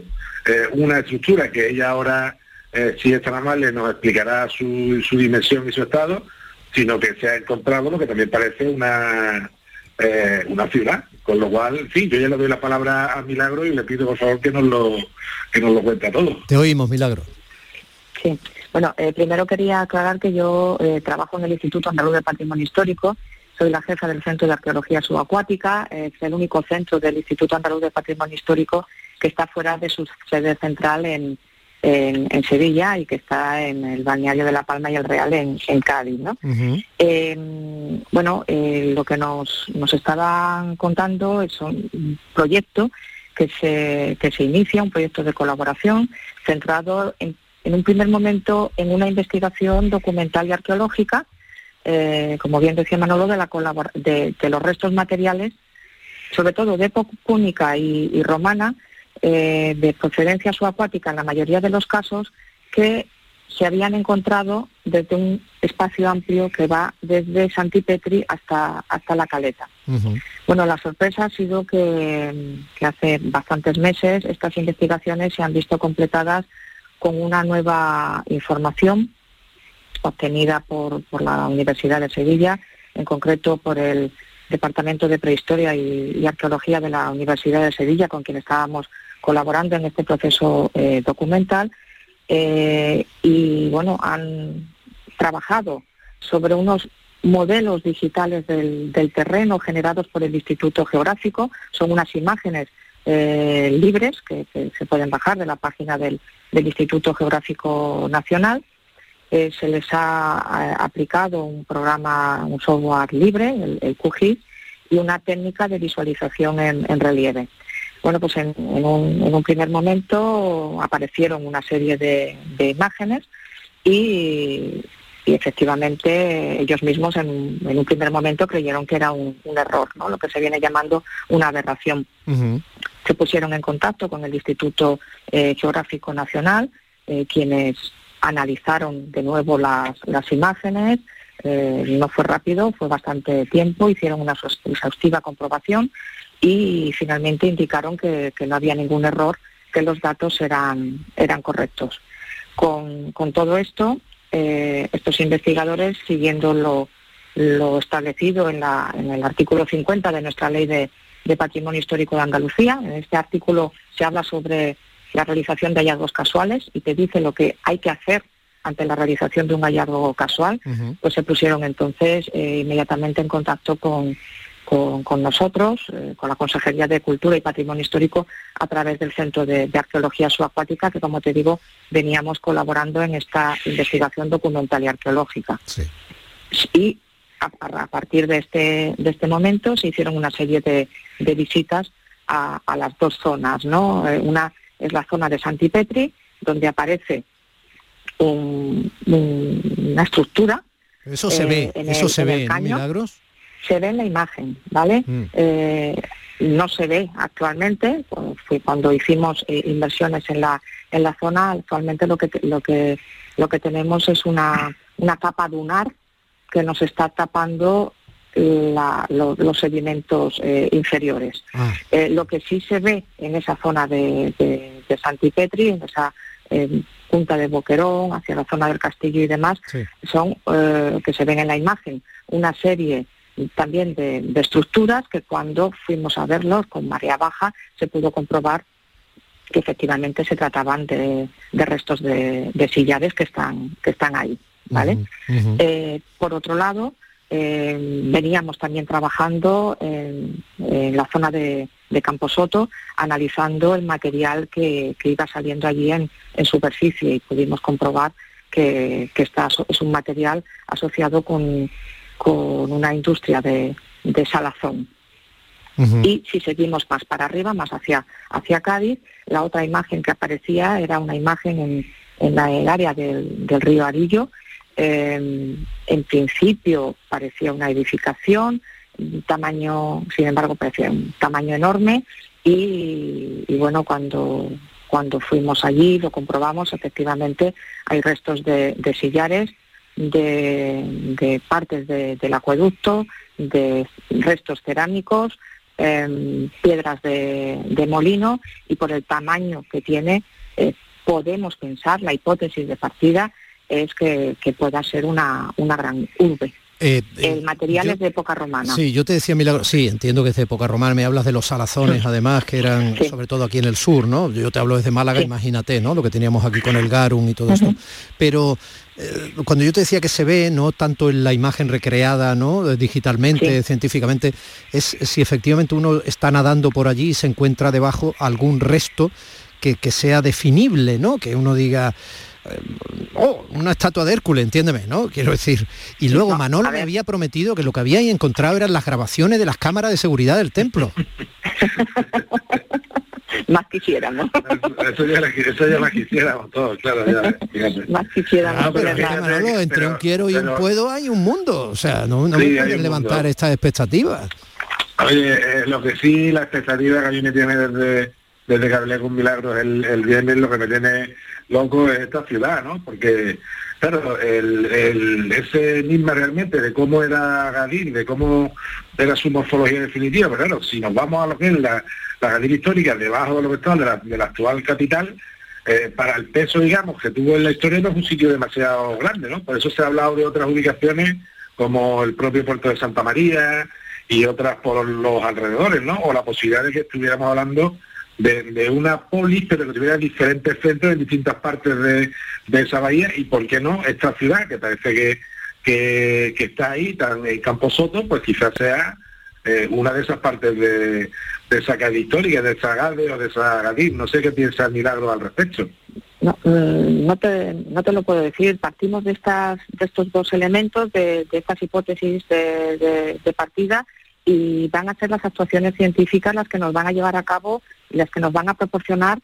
eh, una estructura que ella ahora, eh, si es tan amable, nos explicará su, su dimensión y su estado, sino que se ha encontrado lo que también parece una, eh, una ciudad. Con lo cual, sí, yo ya le doy la palabra a Milagro y le pido por favor que nos lo, que nos lo cuente todo. Te oímos, Milagro. Sí. Bueno, eh, primero quería aclarar que yo eh, trabajo en el Instituto Andaluz de Patrimonio Histórico, soy la jefa del Centro de Arqueología Subacuática, es el único centro del Instituto Andaluz de Patrimonio Histórico que está fuera de su sede central en, en- en Sevilla y que está en el balneario de La Palma y el Real en, en Cádiz. ¿no? Eh, bueno, eh, lo que nos, nos estaban contando es un proyecto que se, que se inicia, un proyecto de colaboración centrado en, en un primer momento en una investigación documental y arqueológica, eh, como bien decía Manolo, de, la de, de los restos materiales, sobre todo de época púnica y, y romana, eh, de procedencia subacuática en la mayoría de los casos, que se habían encontrado desde un espacio amplio que va desde Santipetri hasta, hasta la caleta. Bueno, la sorpresa ha sido que, que hace bastantes meses estas investigaciones se han visto completadas con una nueva información obtenida por, por la Universidad de Sevilla, en concreto por el Departamento de Prehistoria y, Arqueología de la Universidad de Sevilla, con quien estábamos colaborando en este proceso eh, documental. Eh, y bueno, han trabajado sobre unos modelos digitales del terreno generados por el Instituto Geográfico. Son unas imágenes eh, libres que, se pueden bajar de la página del, Instituto Geográfico Nacional. Eh, se les ha aplicado un programa, un software libre, el, el QGIS, y una técnica de visualización en, relieve. Bueno, pues en, un, primer momento aparecieron una serie de, imágenes y, efectivamente ellos mismos en, en un primer momento creyeron que era un, un error, ¿no? lo que se viene llamando una aberración. Se pusieron en contacto con el Instituto eh, Geográfico Nacional, eh, quienes analizaron de nuevo las, las imágenes. eh, no fue rápido, fue bastante tiempo, hicieron una exhaustiva comprobación y finalmente indicaron que, que no había ningún error, que los datos eran, eran correctos. Con, con todo esto, estos investigadores, siguiendo lo, lo establecido en, la- en el artículo 50 de nuestra ley de, de patrimonio histórico de Andalucía, en este artículo se habla sobre la realización de hallazgos casuales y te dice lo que hay que hacer ante la realización de un hallazgo casual, pues se pusieron entonces eh, inmediatamente en contacto con, con, con nosotros, eh, con la Consejería de Cultura y Patrimonio Histórico, a través del Centro de, de Arqueología Subacuática, que como te digo, veníamos colaborando en esta investigación documental y arqueológica. Y a, a partir de este, de este momento se hicieron una serie de, de visitas a, a las dos zonas, ¿no? Eh, una es la zona de Santipetri, donde aparece un- un- una estructura. Eso se eh, ve, en eso el- se en ve, ¿no, caño. Milagros? Se ve en la imagen, ¿vale? Mm. Eh, no se ve actualmente, fue cuando hicimos eh, inversiones en la en la zona, actualmente lo que lo que lo que tenemos es una, una capa dunar que nos está tapando la- lo- los sedimentos eh, inferiores. Eh, lo que sí se ve en esa zona de, de, de Santipetri, en esa eh, punta de Boquerón, hacia la zona del castillo y demás, son, eh, que se ven en la imagen, una serie también de, de estructuras que cuando fuimos a verlos con marea baja se pudo comprobar que efectivamente se trataban de, de restos de, de sillares que están, que están ahí. ¿Vale? Eh, por otro lado, eh, veníamos también trabajando en, en la zona de, de Camposoto, analizando el material que, que iba saliendo allí en, en superficie y pudimos comprobar que, aso- es un material asociado con, con una industria de, de salazón. Y si seguimos más para arriba, más hacia, hacia Cádiz, la otra imagen que aparecía era una imagen en, en la- el área del, del río Arillo. Eh, en principio parecía una edificación, tamaño, sin embargo, parecía un tamaño enorme y, bueno, cuando, cuando fuimos allí lo comprobamos, efectivamente hay restos de, sillares, de, partes de- del acueducto, de restos cerámicos, em, piedras de, de molino y por el tamaño que tiene eh, podemos pensar, la hipótesis de partida es que, que pueda ser una, una gran urbe. Eh, El material es de época romana. Sí, yo te decía Milagro, sí, entiendo que es de época romana, me hablas de los salazones además, que eran sobre todo aquí en el sur, ¿no? Yo te hablo desde Málaga, imagínate, ¿no? Lo que teníamos aquí con el Garum y todo esto. Pero eh, cuando yo te decía que se ve, no tanto en la imagen recreada, ¿no? Eh, Digitalmente, científicamente, es si efectivamente uno está nadando por allí y se encuentra debajo algún resto que, que sea definible, ¿no? Que uno diga, eh, oh, una estatua de Hércules, entiéndeme, ¿no? Quiero decir. Y luego Manolo me había prometido que lo que había encontrado eran las grabaciones de las cámaras de seguridad del templo. Más quisiéramos. Eso ya, la, eso ya la quisiéramos todos, claro. Ya, fíjate. Más quisiéramos. Ah, pero. Manolo, entre un quiero y un puedo hay un mundo. O sea, no, no Sí, me un levantar mundo. estas expectativas. Oye, eh, lo que sí, la expectativa que a mí me tiene desde, desde que hablé con Milagros el, el viernes, lo que me tiene loco es esta ciudad, ¿no? Porque, claro, el, ese enigma realmente de cómo era Gadín, de cómo era su morfología definitiva, pero claro, si nos vamos a lo que es la, la Gadín histórica, debajo de lo que está de la, de la actual capital, eh, para el peso, digamos, que tuvo en la historia, no es un sitio demasiado grande, ¿no? Por eso se ha hablado de otras ubicaciones, como el propio puerto de Santa María y otras por los alrededores, ¿no? O la posibilidad de que estuviéramos hablando de, una polis, pero que tuviera diferentes centros en distintas partes de, de esa bahía, y por qué no esta ciudad, que parece que, que, está ahí, tan en Camposoto, pues quizás sea eh, una de esas partes de, de esa calle histórica, de esa Gade o de esa. No sé qué piensa Milagro al respecto. No, mm, no te, no te lo puedo decir. Partimos de, estas, de estos dos elementos, de, de estas hipótesis de, de- partida, y van a ser las actuaciones científicas las que nos van a llevar a cabo las que nos van a proporcionar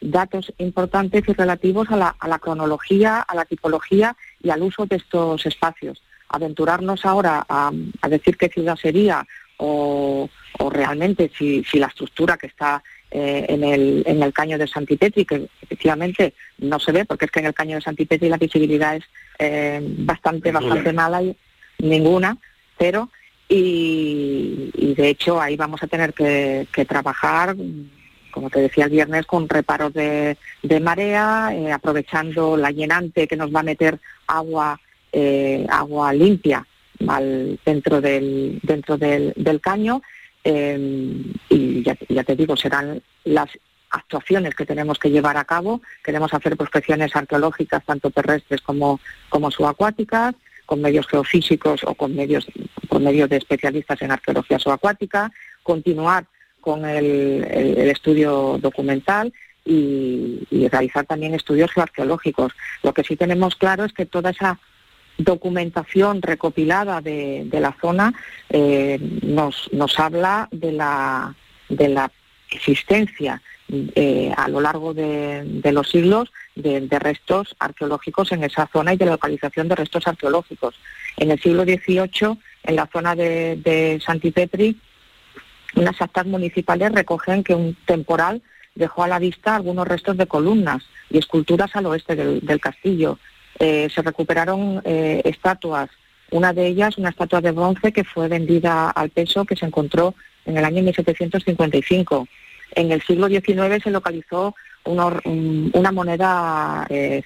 datos importantes y relativos a la, a la cronología, a la tipología y al uso de estos espacios. Aventurarnos ahora a, a decir qué ciudad sería o, o realmente si, si la estructura que está eh, en, el, en el caño de Santipetri, que efectivamente no se ve, porque es que en el caño de Santipetri la visibilidad es eh, bastante, Ninguna. bastante mala, y ninguna, cero, y, y de hecho ahí vamos a tener que, que trabajar, como te decía el viernes, con reparos de, marea, eh, aprovechando la llenante que nos va a meter agua, eh, agua limpia al dentro del, dentro del, caño eh, y ya, ya te digo, serán las actuaciones que tenemos que llevar a cabo. Queremos hacer prospecciones arqueológicas, tanto terrestres como, como subacuáticas, con medios geofísicos o con medios, por medio de especialistas en arqueología subacuática, continuar con el, estudio documental y, realizar también estudios geoarqueológicos. Lo que sí tenemos claro es que toda esa documentación recopilada de, la zona eh, nos, nos habla de la, de la existencia eh, a lo largo de, los siglos de, restos arqueológicos en esa zona y de la localización de restos arqueológicos. En el siglo XVIII, en la zona de Santipetri, unas actas municipales recogen que un temporal dejó a la vista algunos restos de columnas y esculturas al oeste del, castillo. Eh, se recuperaron eh, estatuas, una de ellas, una estatua de bronce que fue vendida al peso, que se encontró en el año 1755. En el siglo XIX se localizó una, un- una moneda eh,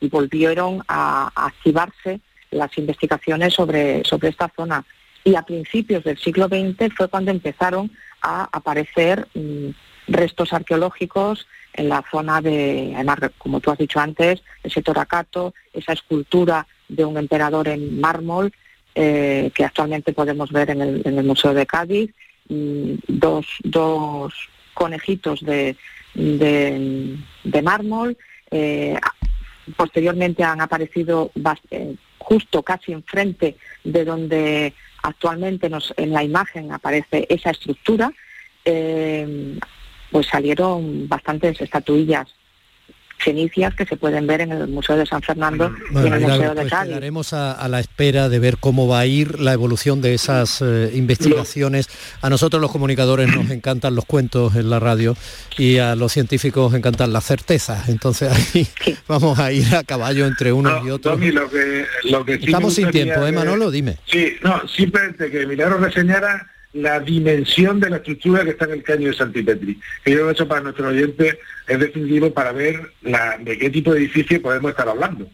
y volvieron a, a activarse las investigaciones sobre, sobre esta zona. Y a principios del siglo XX fue cuando empezaron a aparecer mm, restos arqueológicos en la zona de, además, como tú has dicho antes, ese toracato, esa escultura de un emperador en mármol eh, que actualmente podemos ver en el, Museo de Cádiz dos, dos conejitos de, de, mármol. eh, posteriormente han aparecido eh, justo casi enfrente de donde actualmente en la imagen aparece esa estructura, eh, pues salieron bastantes estatuillas fenicias que se pueden ver en el Museo de San Fernando y en Bueno, el Museo de pues Cádiz. quedaremos a, a la espera de ver cómo va a ir la evolución de esas eh, investigaciones. A nosotros los comunicadores nos encantan los cuentos en la radio y a los científicos encantan las certezas. Entonces ahí vamos a ir a caballo entre unos y otros. Tommy, lo que, lo que sí me Estamos sin tiempo, ¿eh, Manolo? Dime. Sí, no, simplemente que Milagro reseñara la dimensión de la estructura que está en el caño de Santipetri. Que yo creo que eso para nuestro oyente es definitivo para ver la, de qué tipo de edificio podemos estar hablando.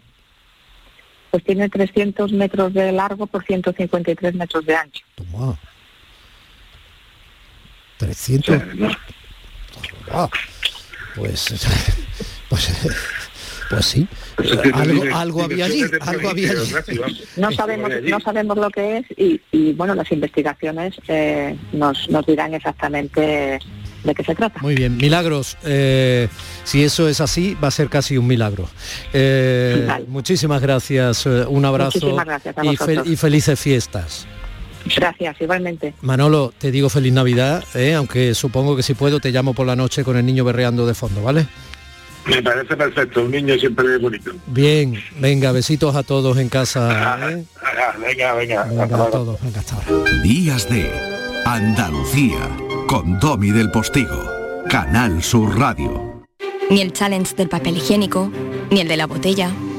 Pues tiene 300 metros de largo por 153 metros de ancho. Toma. 300. Ah, pues, pues, pues sí. Algo, algo había allí, algo había allí. No sabemos, no sabemos lo que es y, y, bueno, las investigaciones eh, nos, nos dirán exactamente de qué se trata. Muy bien, milagros. eh, si eso es así, va a ser casi un milagro. Eh, Vale. Muchísimas gracias, eh, un abrazo Muchísimas gracias a y, fel- vosotros. y felices fiestas. Gracias, igualmente. Manolo, te digo feliz Navidad, eh, aunque supongo que si puedo te llamo por la noche con el niño berreando de fondo, ¿vale? Me parece perfecto, un niño siempre es bonito. Bien, venga, besitos a todos en casa. ¿eh? Ah, venga, venga. Venga, a todos, venga, hasta ahora. Días de Andalucía con Domi del Postigo, Canal Sur Radio. Ni el challenge del papel higiénico, ni el de la botella.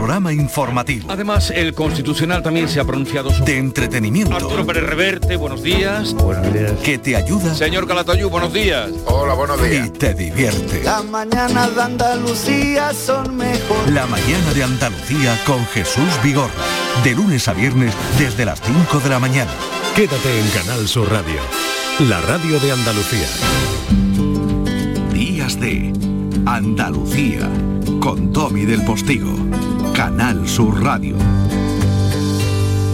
Programa informativo. Además, el Constitucional también se ha pronunciado sobre... De entretenimiento. Arturo Pérez Reverte, buenos días. Buenos días. Que te ayuda Señor Calatayú, buenos días. Hola, buenos días. Y te divierte. Las mañanas de Andalucía son mejor. La mañana de Andalucía con Jesús Vigorra. De lunes a viernes desde las 5 de la mañana. Quédate en Canal Sur Radio, la radio de Andalucía. Días de Andalucía con Domi del Postigo. Canal Sur Radio.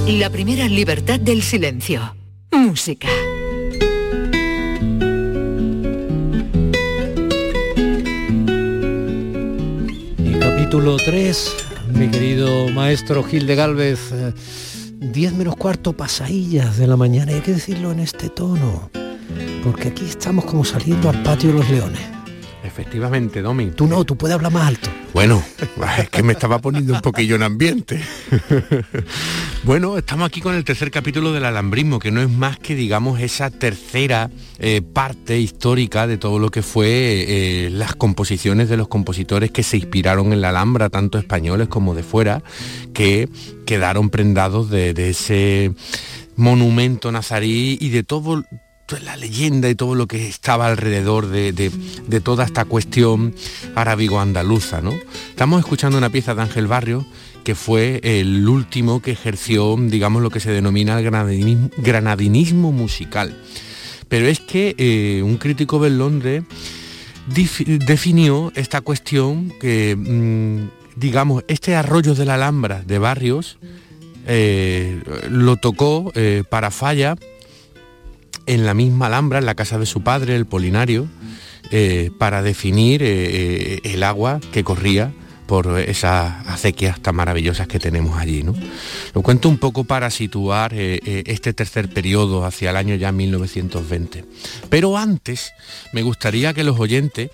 La primera libertad del silencio. Música. Y capítulo 3, mi querido maestro Gil de Galvez, eh, 10 menos cuarto pasadillas de la mañana, y hay que decirlo en este tono, porque aquí estamos como saliendo al patio de los leones. Efectivamente, Domi. Tú no, tú puedes hablar más alto. Bueno, es que me estaba poniendo un poquillo en ambiente. bueno, estamos aquí con el tercer capítulo del alambrismo, que no es más que, digamos, esa tercera eh, parte histórica de todo lo que fue eh, las composiciones de los compositores que se inspiraron en la Alhambra, tanto españoles como de fuera, que quedaron prendados de, de ese monumento nazarí y de todo la leyenda y todo lo que estaba alrededor de, de- toda esta cuestión arábigo-andaluza. ¿no? Estamos escuchando una pieza de Ángel Barrio que fue el último que ejerció, digamos, lo que se denomina el granadinismo, musical. Pero es que eh, un crítico de Londres definió esta cuestión que, mm, digamos, este arroyo de la Alhambra de Barrios eh, lo tocó eh, para Falla en la misma Alhambra, en la casa de su padre, el Polinario, eh, para definir eh, eh, el agua que corría por esas acequias tan maravillosas que tenemos allí. ¿no? Lo cuento un poco para situar este tercer periodo hacia el año ya 1920. Pero antes me gustaría que los oyentes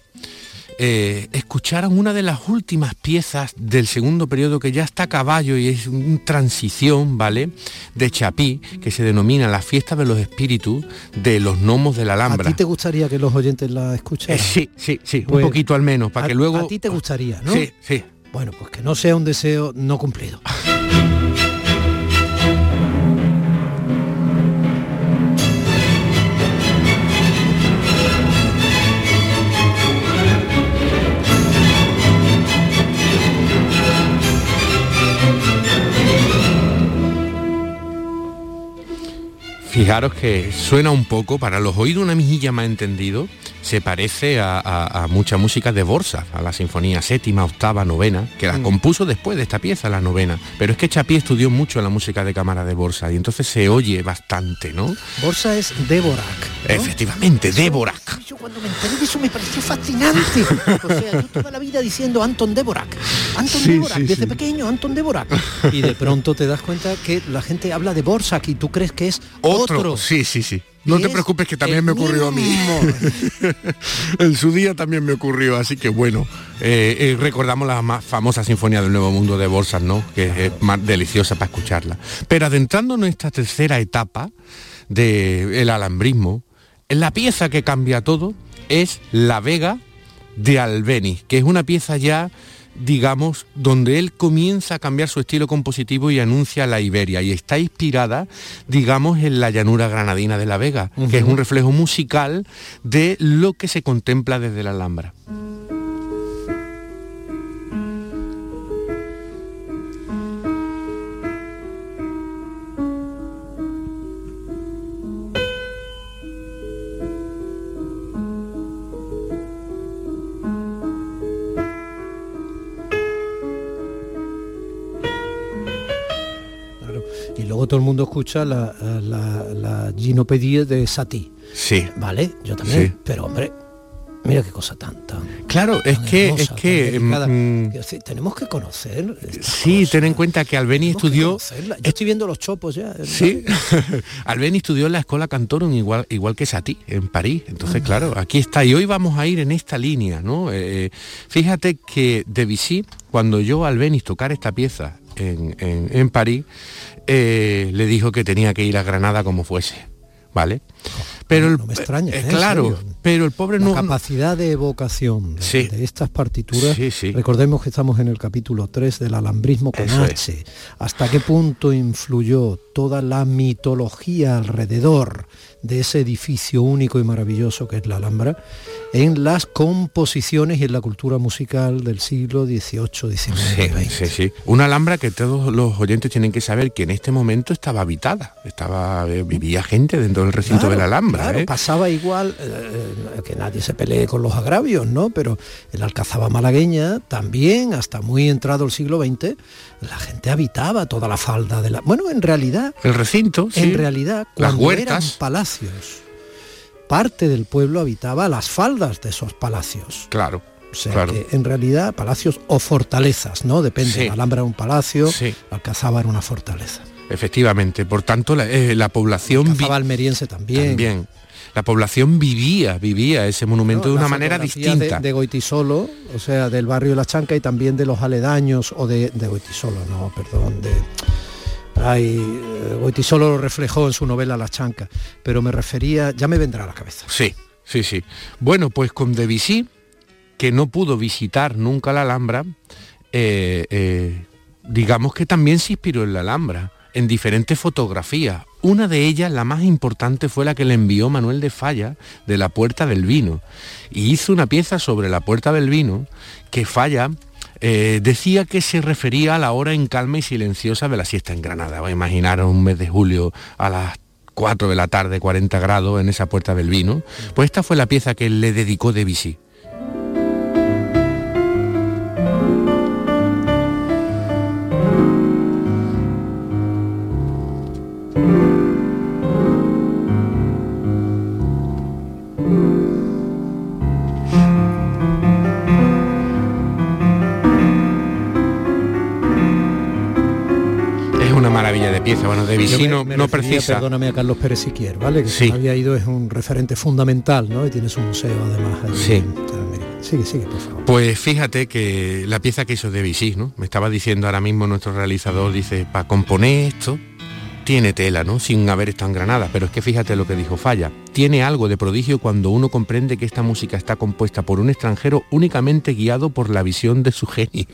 eh, escucharan una de las últimas piezas del segundo periodo que ya está a caballo y es una transición, ¿vale? De Chapí, que se denomina la fiesta de los espíritus de los gnomos de la ¿A Alhambra. ti te gustaría que los oyentes la escucharan? Eh, sí, sí, sí, Pues, un poquito al menos, para a- que luego... A ti te gustaría, ¿no? Sí, sí. Bueno, pues que no sea un deseo no cumplido. fijaros que suena un poco, para los oídos una mejilla más entendido, se parece a, a- a mucha música de Borsa, a la sinfonía séptima, octava, novena, que la Mm. compuso después de esta pieza, la novena. Pero es que Chapí estudió mucho la música de cámara de Borsa y entonces se oye bastante, ¿no? Borsa es Dvorak. ¿no? Efectivamente, Dvorak. Yo cuando me enteré de eso me pareció fascinante. O sea, yo toda la vida diciendo Anton Dvorak. Anton Sí, Dvorak, sí, desde sí. pequeño, Anton Dvorak. Y de pronto te das cuenta que la gente habla de Borsak y tú crees que es otro. Sí, sí, sí. No te es preocupes que también me ocurrió a mí. en su día también me ocurrió, así que bueno, eh, eh, recordamos la más famosa Sinfonía del Nuevo Mundo de Bolsas, ¿no? Que es más deliciosa para escucharla. Pero adentrando en esta tercera etapa del alambrismo, la pieza que cambia todo es La Vega de Albeniz, que es una pieza ya digamos, donde él comienza a cambiar su estilo compositivo y anuncia la Iberia y está inspirada, digamos, en la llanura granadina de la Vega, que es un reflejo musical de lo que se contempla desde la Alhambra. Todo el mundo escucha la, la, la ginopedie de Satie. Sí. Vale, yo también. Sí. Pero hombre, mira qué cosa tan, tan Claro, es que, hermosa, es que, mm, decir, tenemos que conocer. sí, ten en cuenta que Albeni que estudió. Yo estoy viendo los chopos ya. Sí, Albeni estudió en la Escuela Cantorum igual, igual que Satie, en París. Entonces, claro, aquí está. Y hoy vamos a ir en esta línea, ¿no? Eh, fíjate que Debussy, cuando yo a Albeniz tocar esta pieza en, en- en París, eh, le dijo que tenía que ir a Granada como fuese, ¿vale? Pero el, No me extraña. eh, ¿eh? claro, serio. pero el pobre La no... capacidad de evocación de, de estas partituras. Sí, sí. Recordemos que estamos en el capítulo 3 del alambrismo con Eso H. ¿Hasta qué punto influyó toda la mitología alrededor de ese edificio único y maravilloso que es la Alhambra en las composiciones y en la cultura musical del siglo XVIII, XIX, Sí, sí, sí. Una Alhambra que todos los oyentes tienen que saber que en este momento estaba habitada, estaba eh, vivía gente dentro del recinto Claro, de la Alhambra. Claro, ¿eh? pasaba igual, eh, eh, que nadie se pelee con los agravios, ¿no? Pero en la Alcazaba malagueña también, hasta muy entrado el siglo XX, la gente habitaba toda la falda de la... Bueno, en realidad, El recinto, sí. en realidad, Las cuando eran huertas. palacios, parte del pueblo habitaba las faldas de esos palacios. Claro. O sea claro. que en realidad palacios o fortalezas, ¿no? Depende. Sí. La Alhambra era un palacio, Sí. la Alcazaba era una fortaleza. Efectivamente. Por tanto, la, eh, la población... Alcazaba almeriense también. También. La población vivía, vivía ese monumento de una manera distinta. De, de Goitisolo, o sea, del barrio de La Chanca y también de los aledaños, o de, de Goitisolo, no, perdón, de... Ay, eh, Goitisolo lo reflejó en su novela La Chanca, pero me refería, ya me vendrá a la cabeza. Sí, sí, sí. Bueno, pues con Debussy, que no pudo visitar nunca la Alhambra, eh, eh, digamos que también se inspiró en la Alhambra, en diferentes fotografías. Una de ellas, la más importante, fue la que le envió Manuel de Falla de la Puerta del Vino. Y hizo una pieza sobre la Puerta del Vino que Falla eh, decía que se refería a la hora en calma y silenciosa de la siesta en Granada. Voy a imaginar un mes de julio a las 4 de la tarde, 40 grados en esa puerta del vino. Pues esta fue la pieza que le dedicó Debussy. Maravilla de pieza. Bueno, me- no, me no refería, precisa. Perdóname a Carlos Pérez Siquier, ¿vale? Que Sí. se había ido, es un referente fundamental, ¿no? Y tiene su museo además. Sí. en. Sigue, sigue, por favor. Pues fíjate que la pieza que hizo Debussy, ¿no? Me estaba diciendo ahora mismo nuestro realizador, dice, para componer esto, tiene tela, ¿no? Sin haber estado en Granada. Pero es que fíjate lo que dijo Falla. Tiene algo de prodigio cuando uno comprende que esta música está compuesta por un extranjero únicamente guiado por la visión de su genio.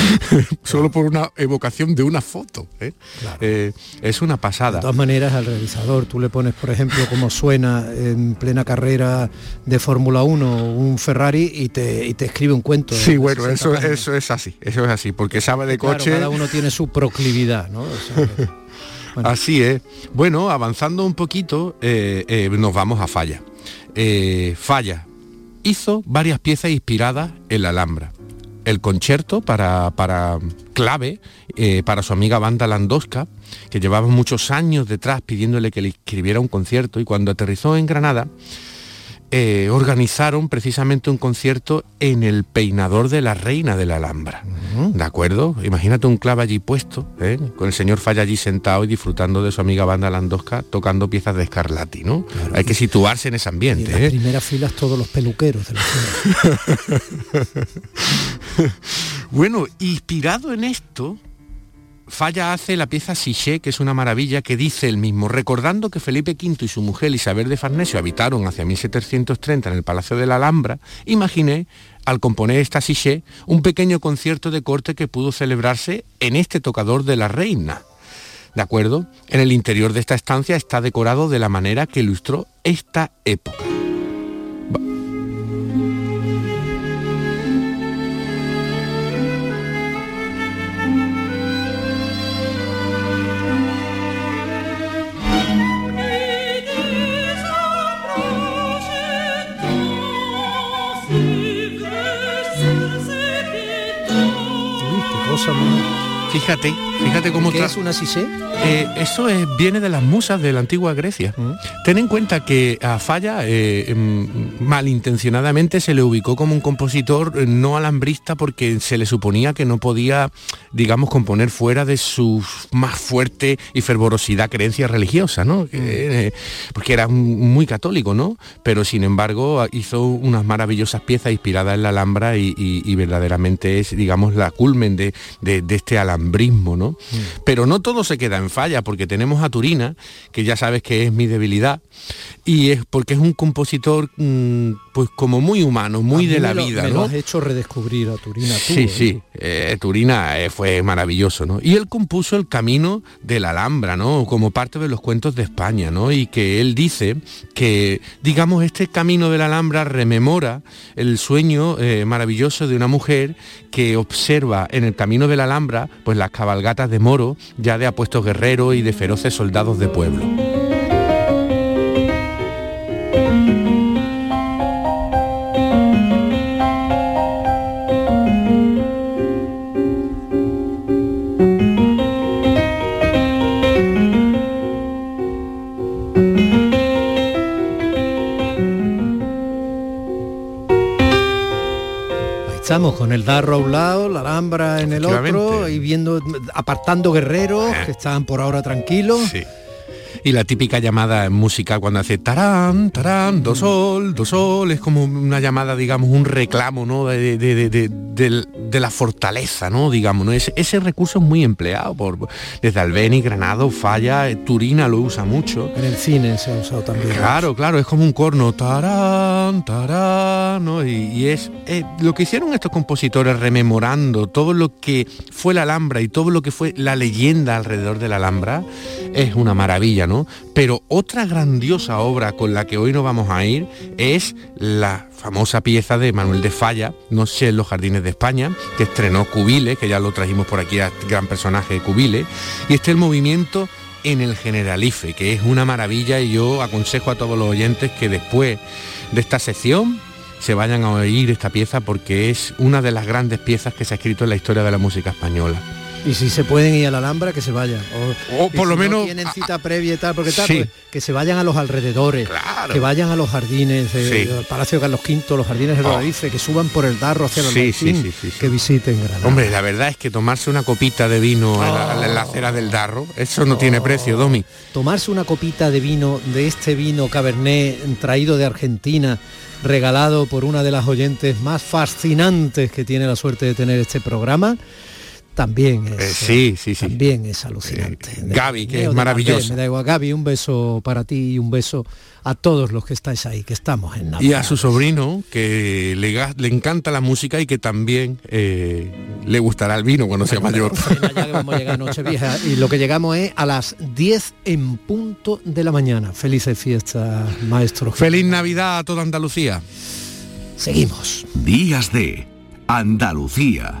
Solo por una evocación de una foto. ¿eh? Eh, es una pasada. De todas maneras, al realizador, tú le pones, por ejemplo, cómo suena en plena carrera de Fórmula 1 un Ferrari y te, y te escribe un cuento. Sí, de bueno, 60 eso, eso es así, eso es así, porque sabe de Claro, coche. cada uno tiene su proclividad, ¿no? O sea, Así es. Bueno, avanzando un poquito, eh, eh, nos vamos a Falla. Eh, Falla hizo varias piezas inspiradas en la Alhambra. El concierto para, para clave para su amiga Banda Landowska, que llevaba muchos años detrás pidiéndole que le escribiera un concierto y cuando aterrizó en Granada, eh, organizaron precisamente un concierto en el peinador de la reina de la Alhambra. ¿De acuerdo? Imagínate un clave allí puesto, ¿eh? con el señor Falla allí sentado y disfrutando de su amiga banda Landosca tocando piezas de Scarlatti, ¿no? Hay que situarse en ese Y en ambiente. las ¿eh? primeras filas todos los peluqueros de la. Bueno, inspirado en esto, Falla hace la pieza Siché, que es una maravilla, que dice él mismo, recordando que Felipe V y su mujer Isabel de Farnesio habitaron hacia 1730 en el Palacio de la Alhambra, imaginé, al componer esta Siché, un pequeño concierto de corte que pudo celebrarse en este tocador de la reina. ¿De acuerdo? En el interior de esta estancia está decorado de la manera que ilustró esta época. Fíjate, fíjate cómo ¿Qué es una sisé? Eh, eso es- viene de las musas de la antigua Grecia. Ten en cuenta que a Falla eh, mm, malintencionadamente se le ubicó como un compositor eh, no alambrista porque se le suponía que no podía, digamos, componer fuera de su más fuerte y fervorosidad creencia religiosa, ¿no? Que, eh, porque era muy católico, ¿no? Pero sin embargo hizo unas maravillosas piezas inspiradas en la Alhambra y, y- y verdaderamente es, digamos, la culmen de, de- de este alambrismo, ¿no? Pero no todo se queda en falla, porque tenemos a Turina, que ya sabes que es mi debilidad, y es porque es un compositor, mm, pues como muy humano, muy de la me lo- vida, me ¿no? lo has hecho redescubrir a Turina tú. Sí, ¿eh? sí, eh, Turina eh, fue maravilloso, ¿no? Y él compuso el camino de la Alhambra, ¿no? Como parte de los cuentos de España, ¿no? Y que él dice que, digamos, este camino de la Alhambra rememora el sueño maravilloso de una mujer que observa en el camino de la Alhambra, pues las cabalgatas de moro, ya de apuestos guerreros y de feroces soldados de pueblo. Estamos con el darro a un lado, la alhambra en el otro y viendo, apartando guerreros que están por ahora tranquilos. Sí. Y la típica llamada en música cuando hace tarán, tarán, do sol, do sol, es como una llamada, digamos, un reclamo, ¿no? De, de- de- de- la fortaleza, ¿no? Digamos, ¿no? Ese, ese recurso es muy empleado por desde Albeni, Granado, Falla, eh, Turina lo usa mucho. En el cine se ha usado también. Claro, claro, es como un corno, tarán, tarán, ¿no? Y, y es eh, lo que hicieron estos compositores rememorando todo lo que fue la Alhambra y todo lo que fue la leyenda alrededor de la Alhambra, es una maravilla, ¿no? Pero otra grandiosa obra con la que hoy nos vamos a ir es la famosa pieza de Manuel de Falla, No sé, en los jardines de España, que estrenó Cubile, que ya lo trajimos por aquí a gran personaje de Cubile, y este es el movimiento en el Generalife, que es una maravilla y yo aconsejo a todos los oyentes que después de esta sección se vayan a oír esta pieza porque es una de las grandes piezas que se ha escrito en la historia de la música española. Y si se pueden ir a la Alhambra, que se vayan. O, por lo no menos- tienen cita previa y tal, porque tal, Sí. pues, que se vayan a los alrededores, que vayan a los jardines, Sí. al Palacio Carlos V, los jardines de Oh. Rodarife, que suban por el Darro hacia el Sí, que visiten Granada. Hombre, la verdad es que tomarse una copita de vino en, la, en la acera del Darro, eso no tiene precio, Domi. tomarse una copita de vino, de este vino Cabernet traído de Argentina, regalado por una de las oyentes más fascinantes que tiene la suerte de tener este programa, también es, Eh, sí, sí, sí. también es alucinante. De- Gaby, que es. Martel, Me da igual, Gaby, un beso para ti y un beso a todos los que estáis ahí, que estamos en Navidad. Y a su sobrino, que le, le encanta la música y que también eh, le gustará el vino cuando sea mayor. Ya que vamos a llegar a Nochevieja y lo que llegamos es a las 10 en punto de la mañana. Felices fiestas, maestro. Feliz Navidad a toda Andalucía. Seguimos. Días de Andalucía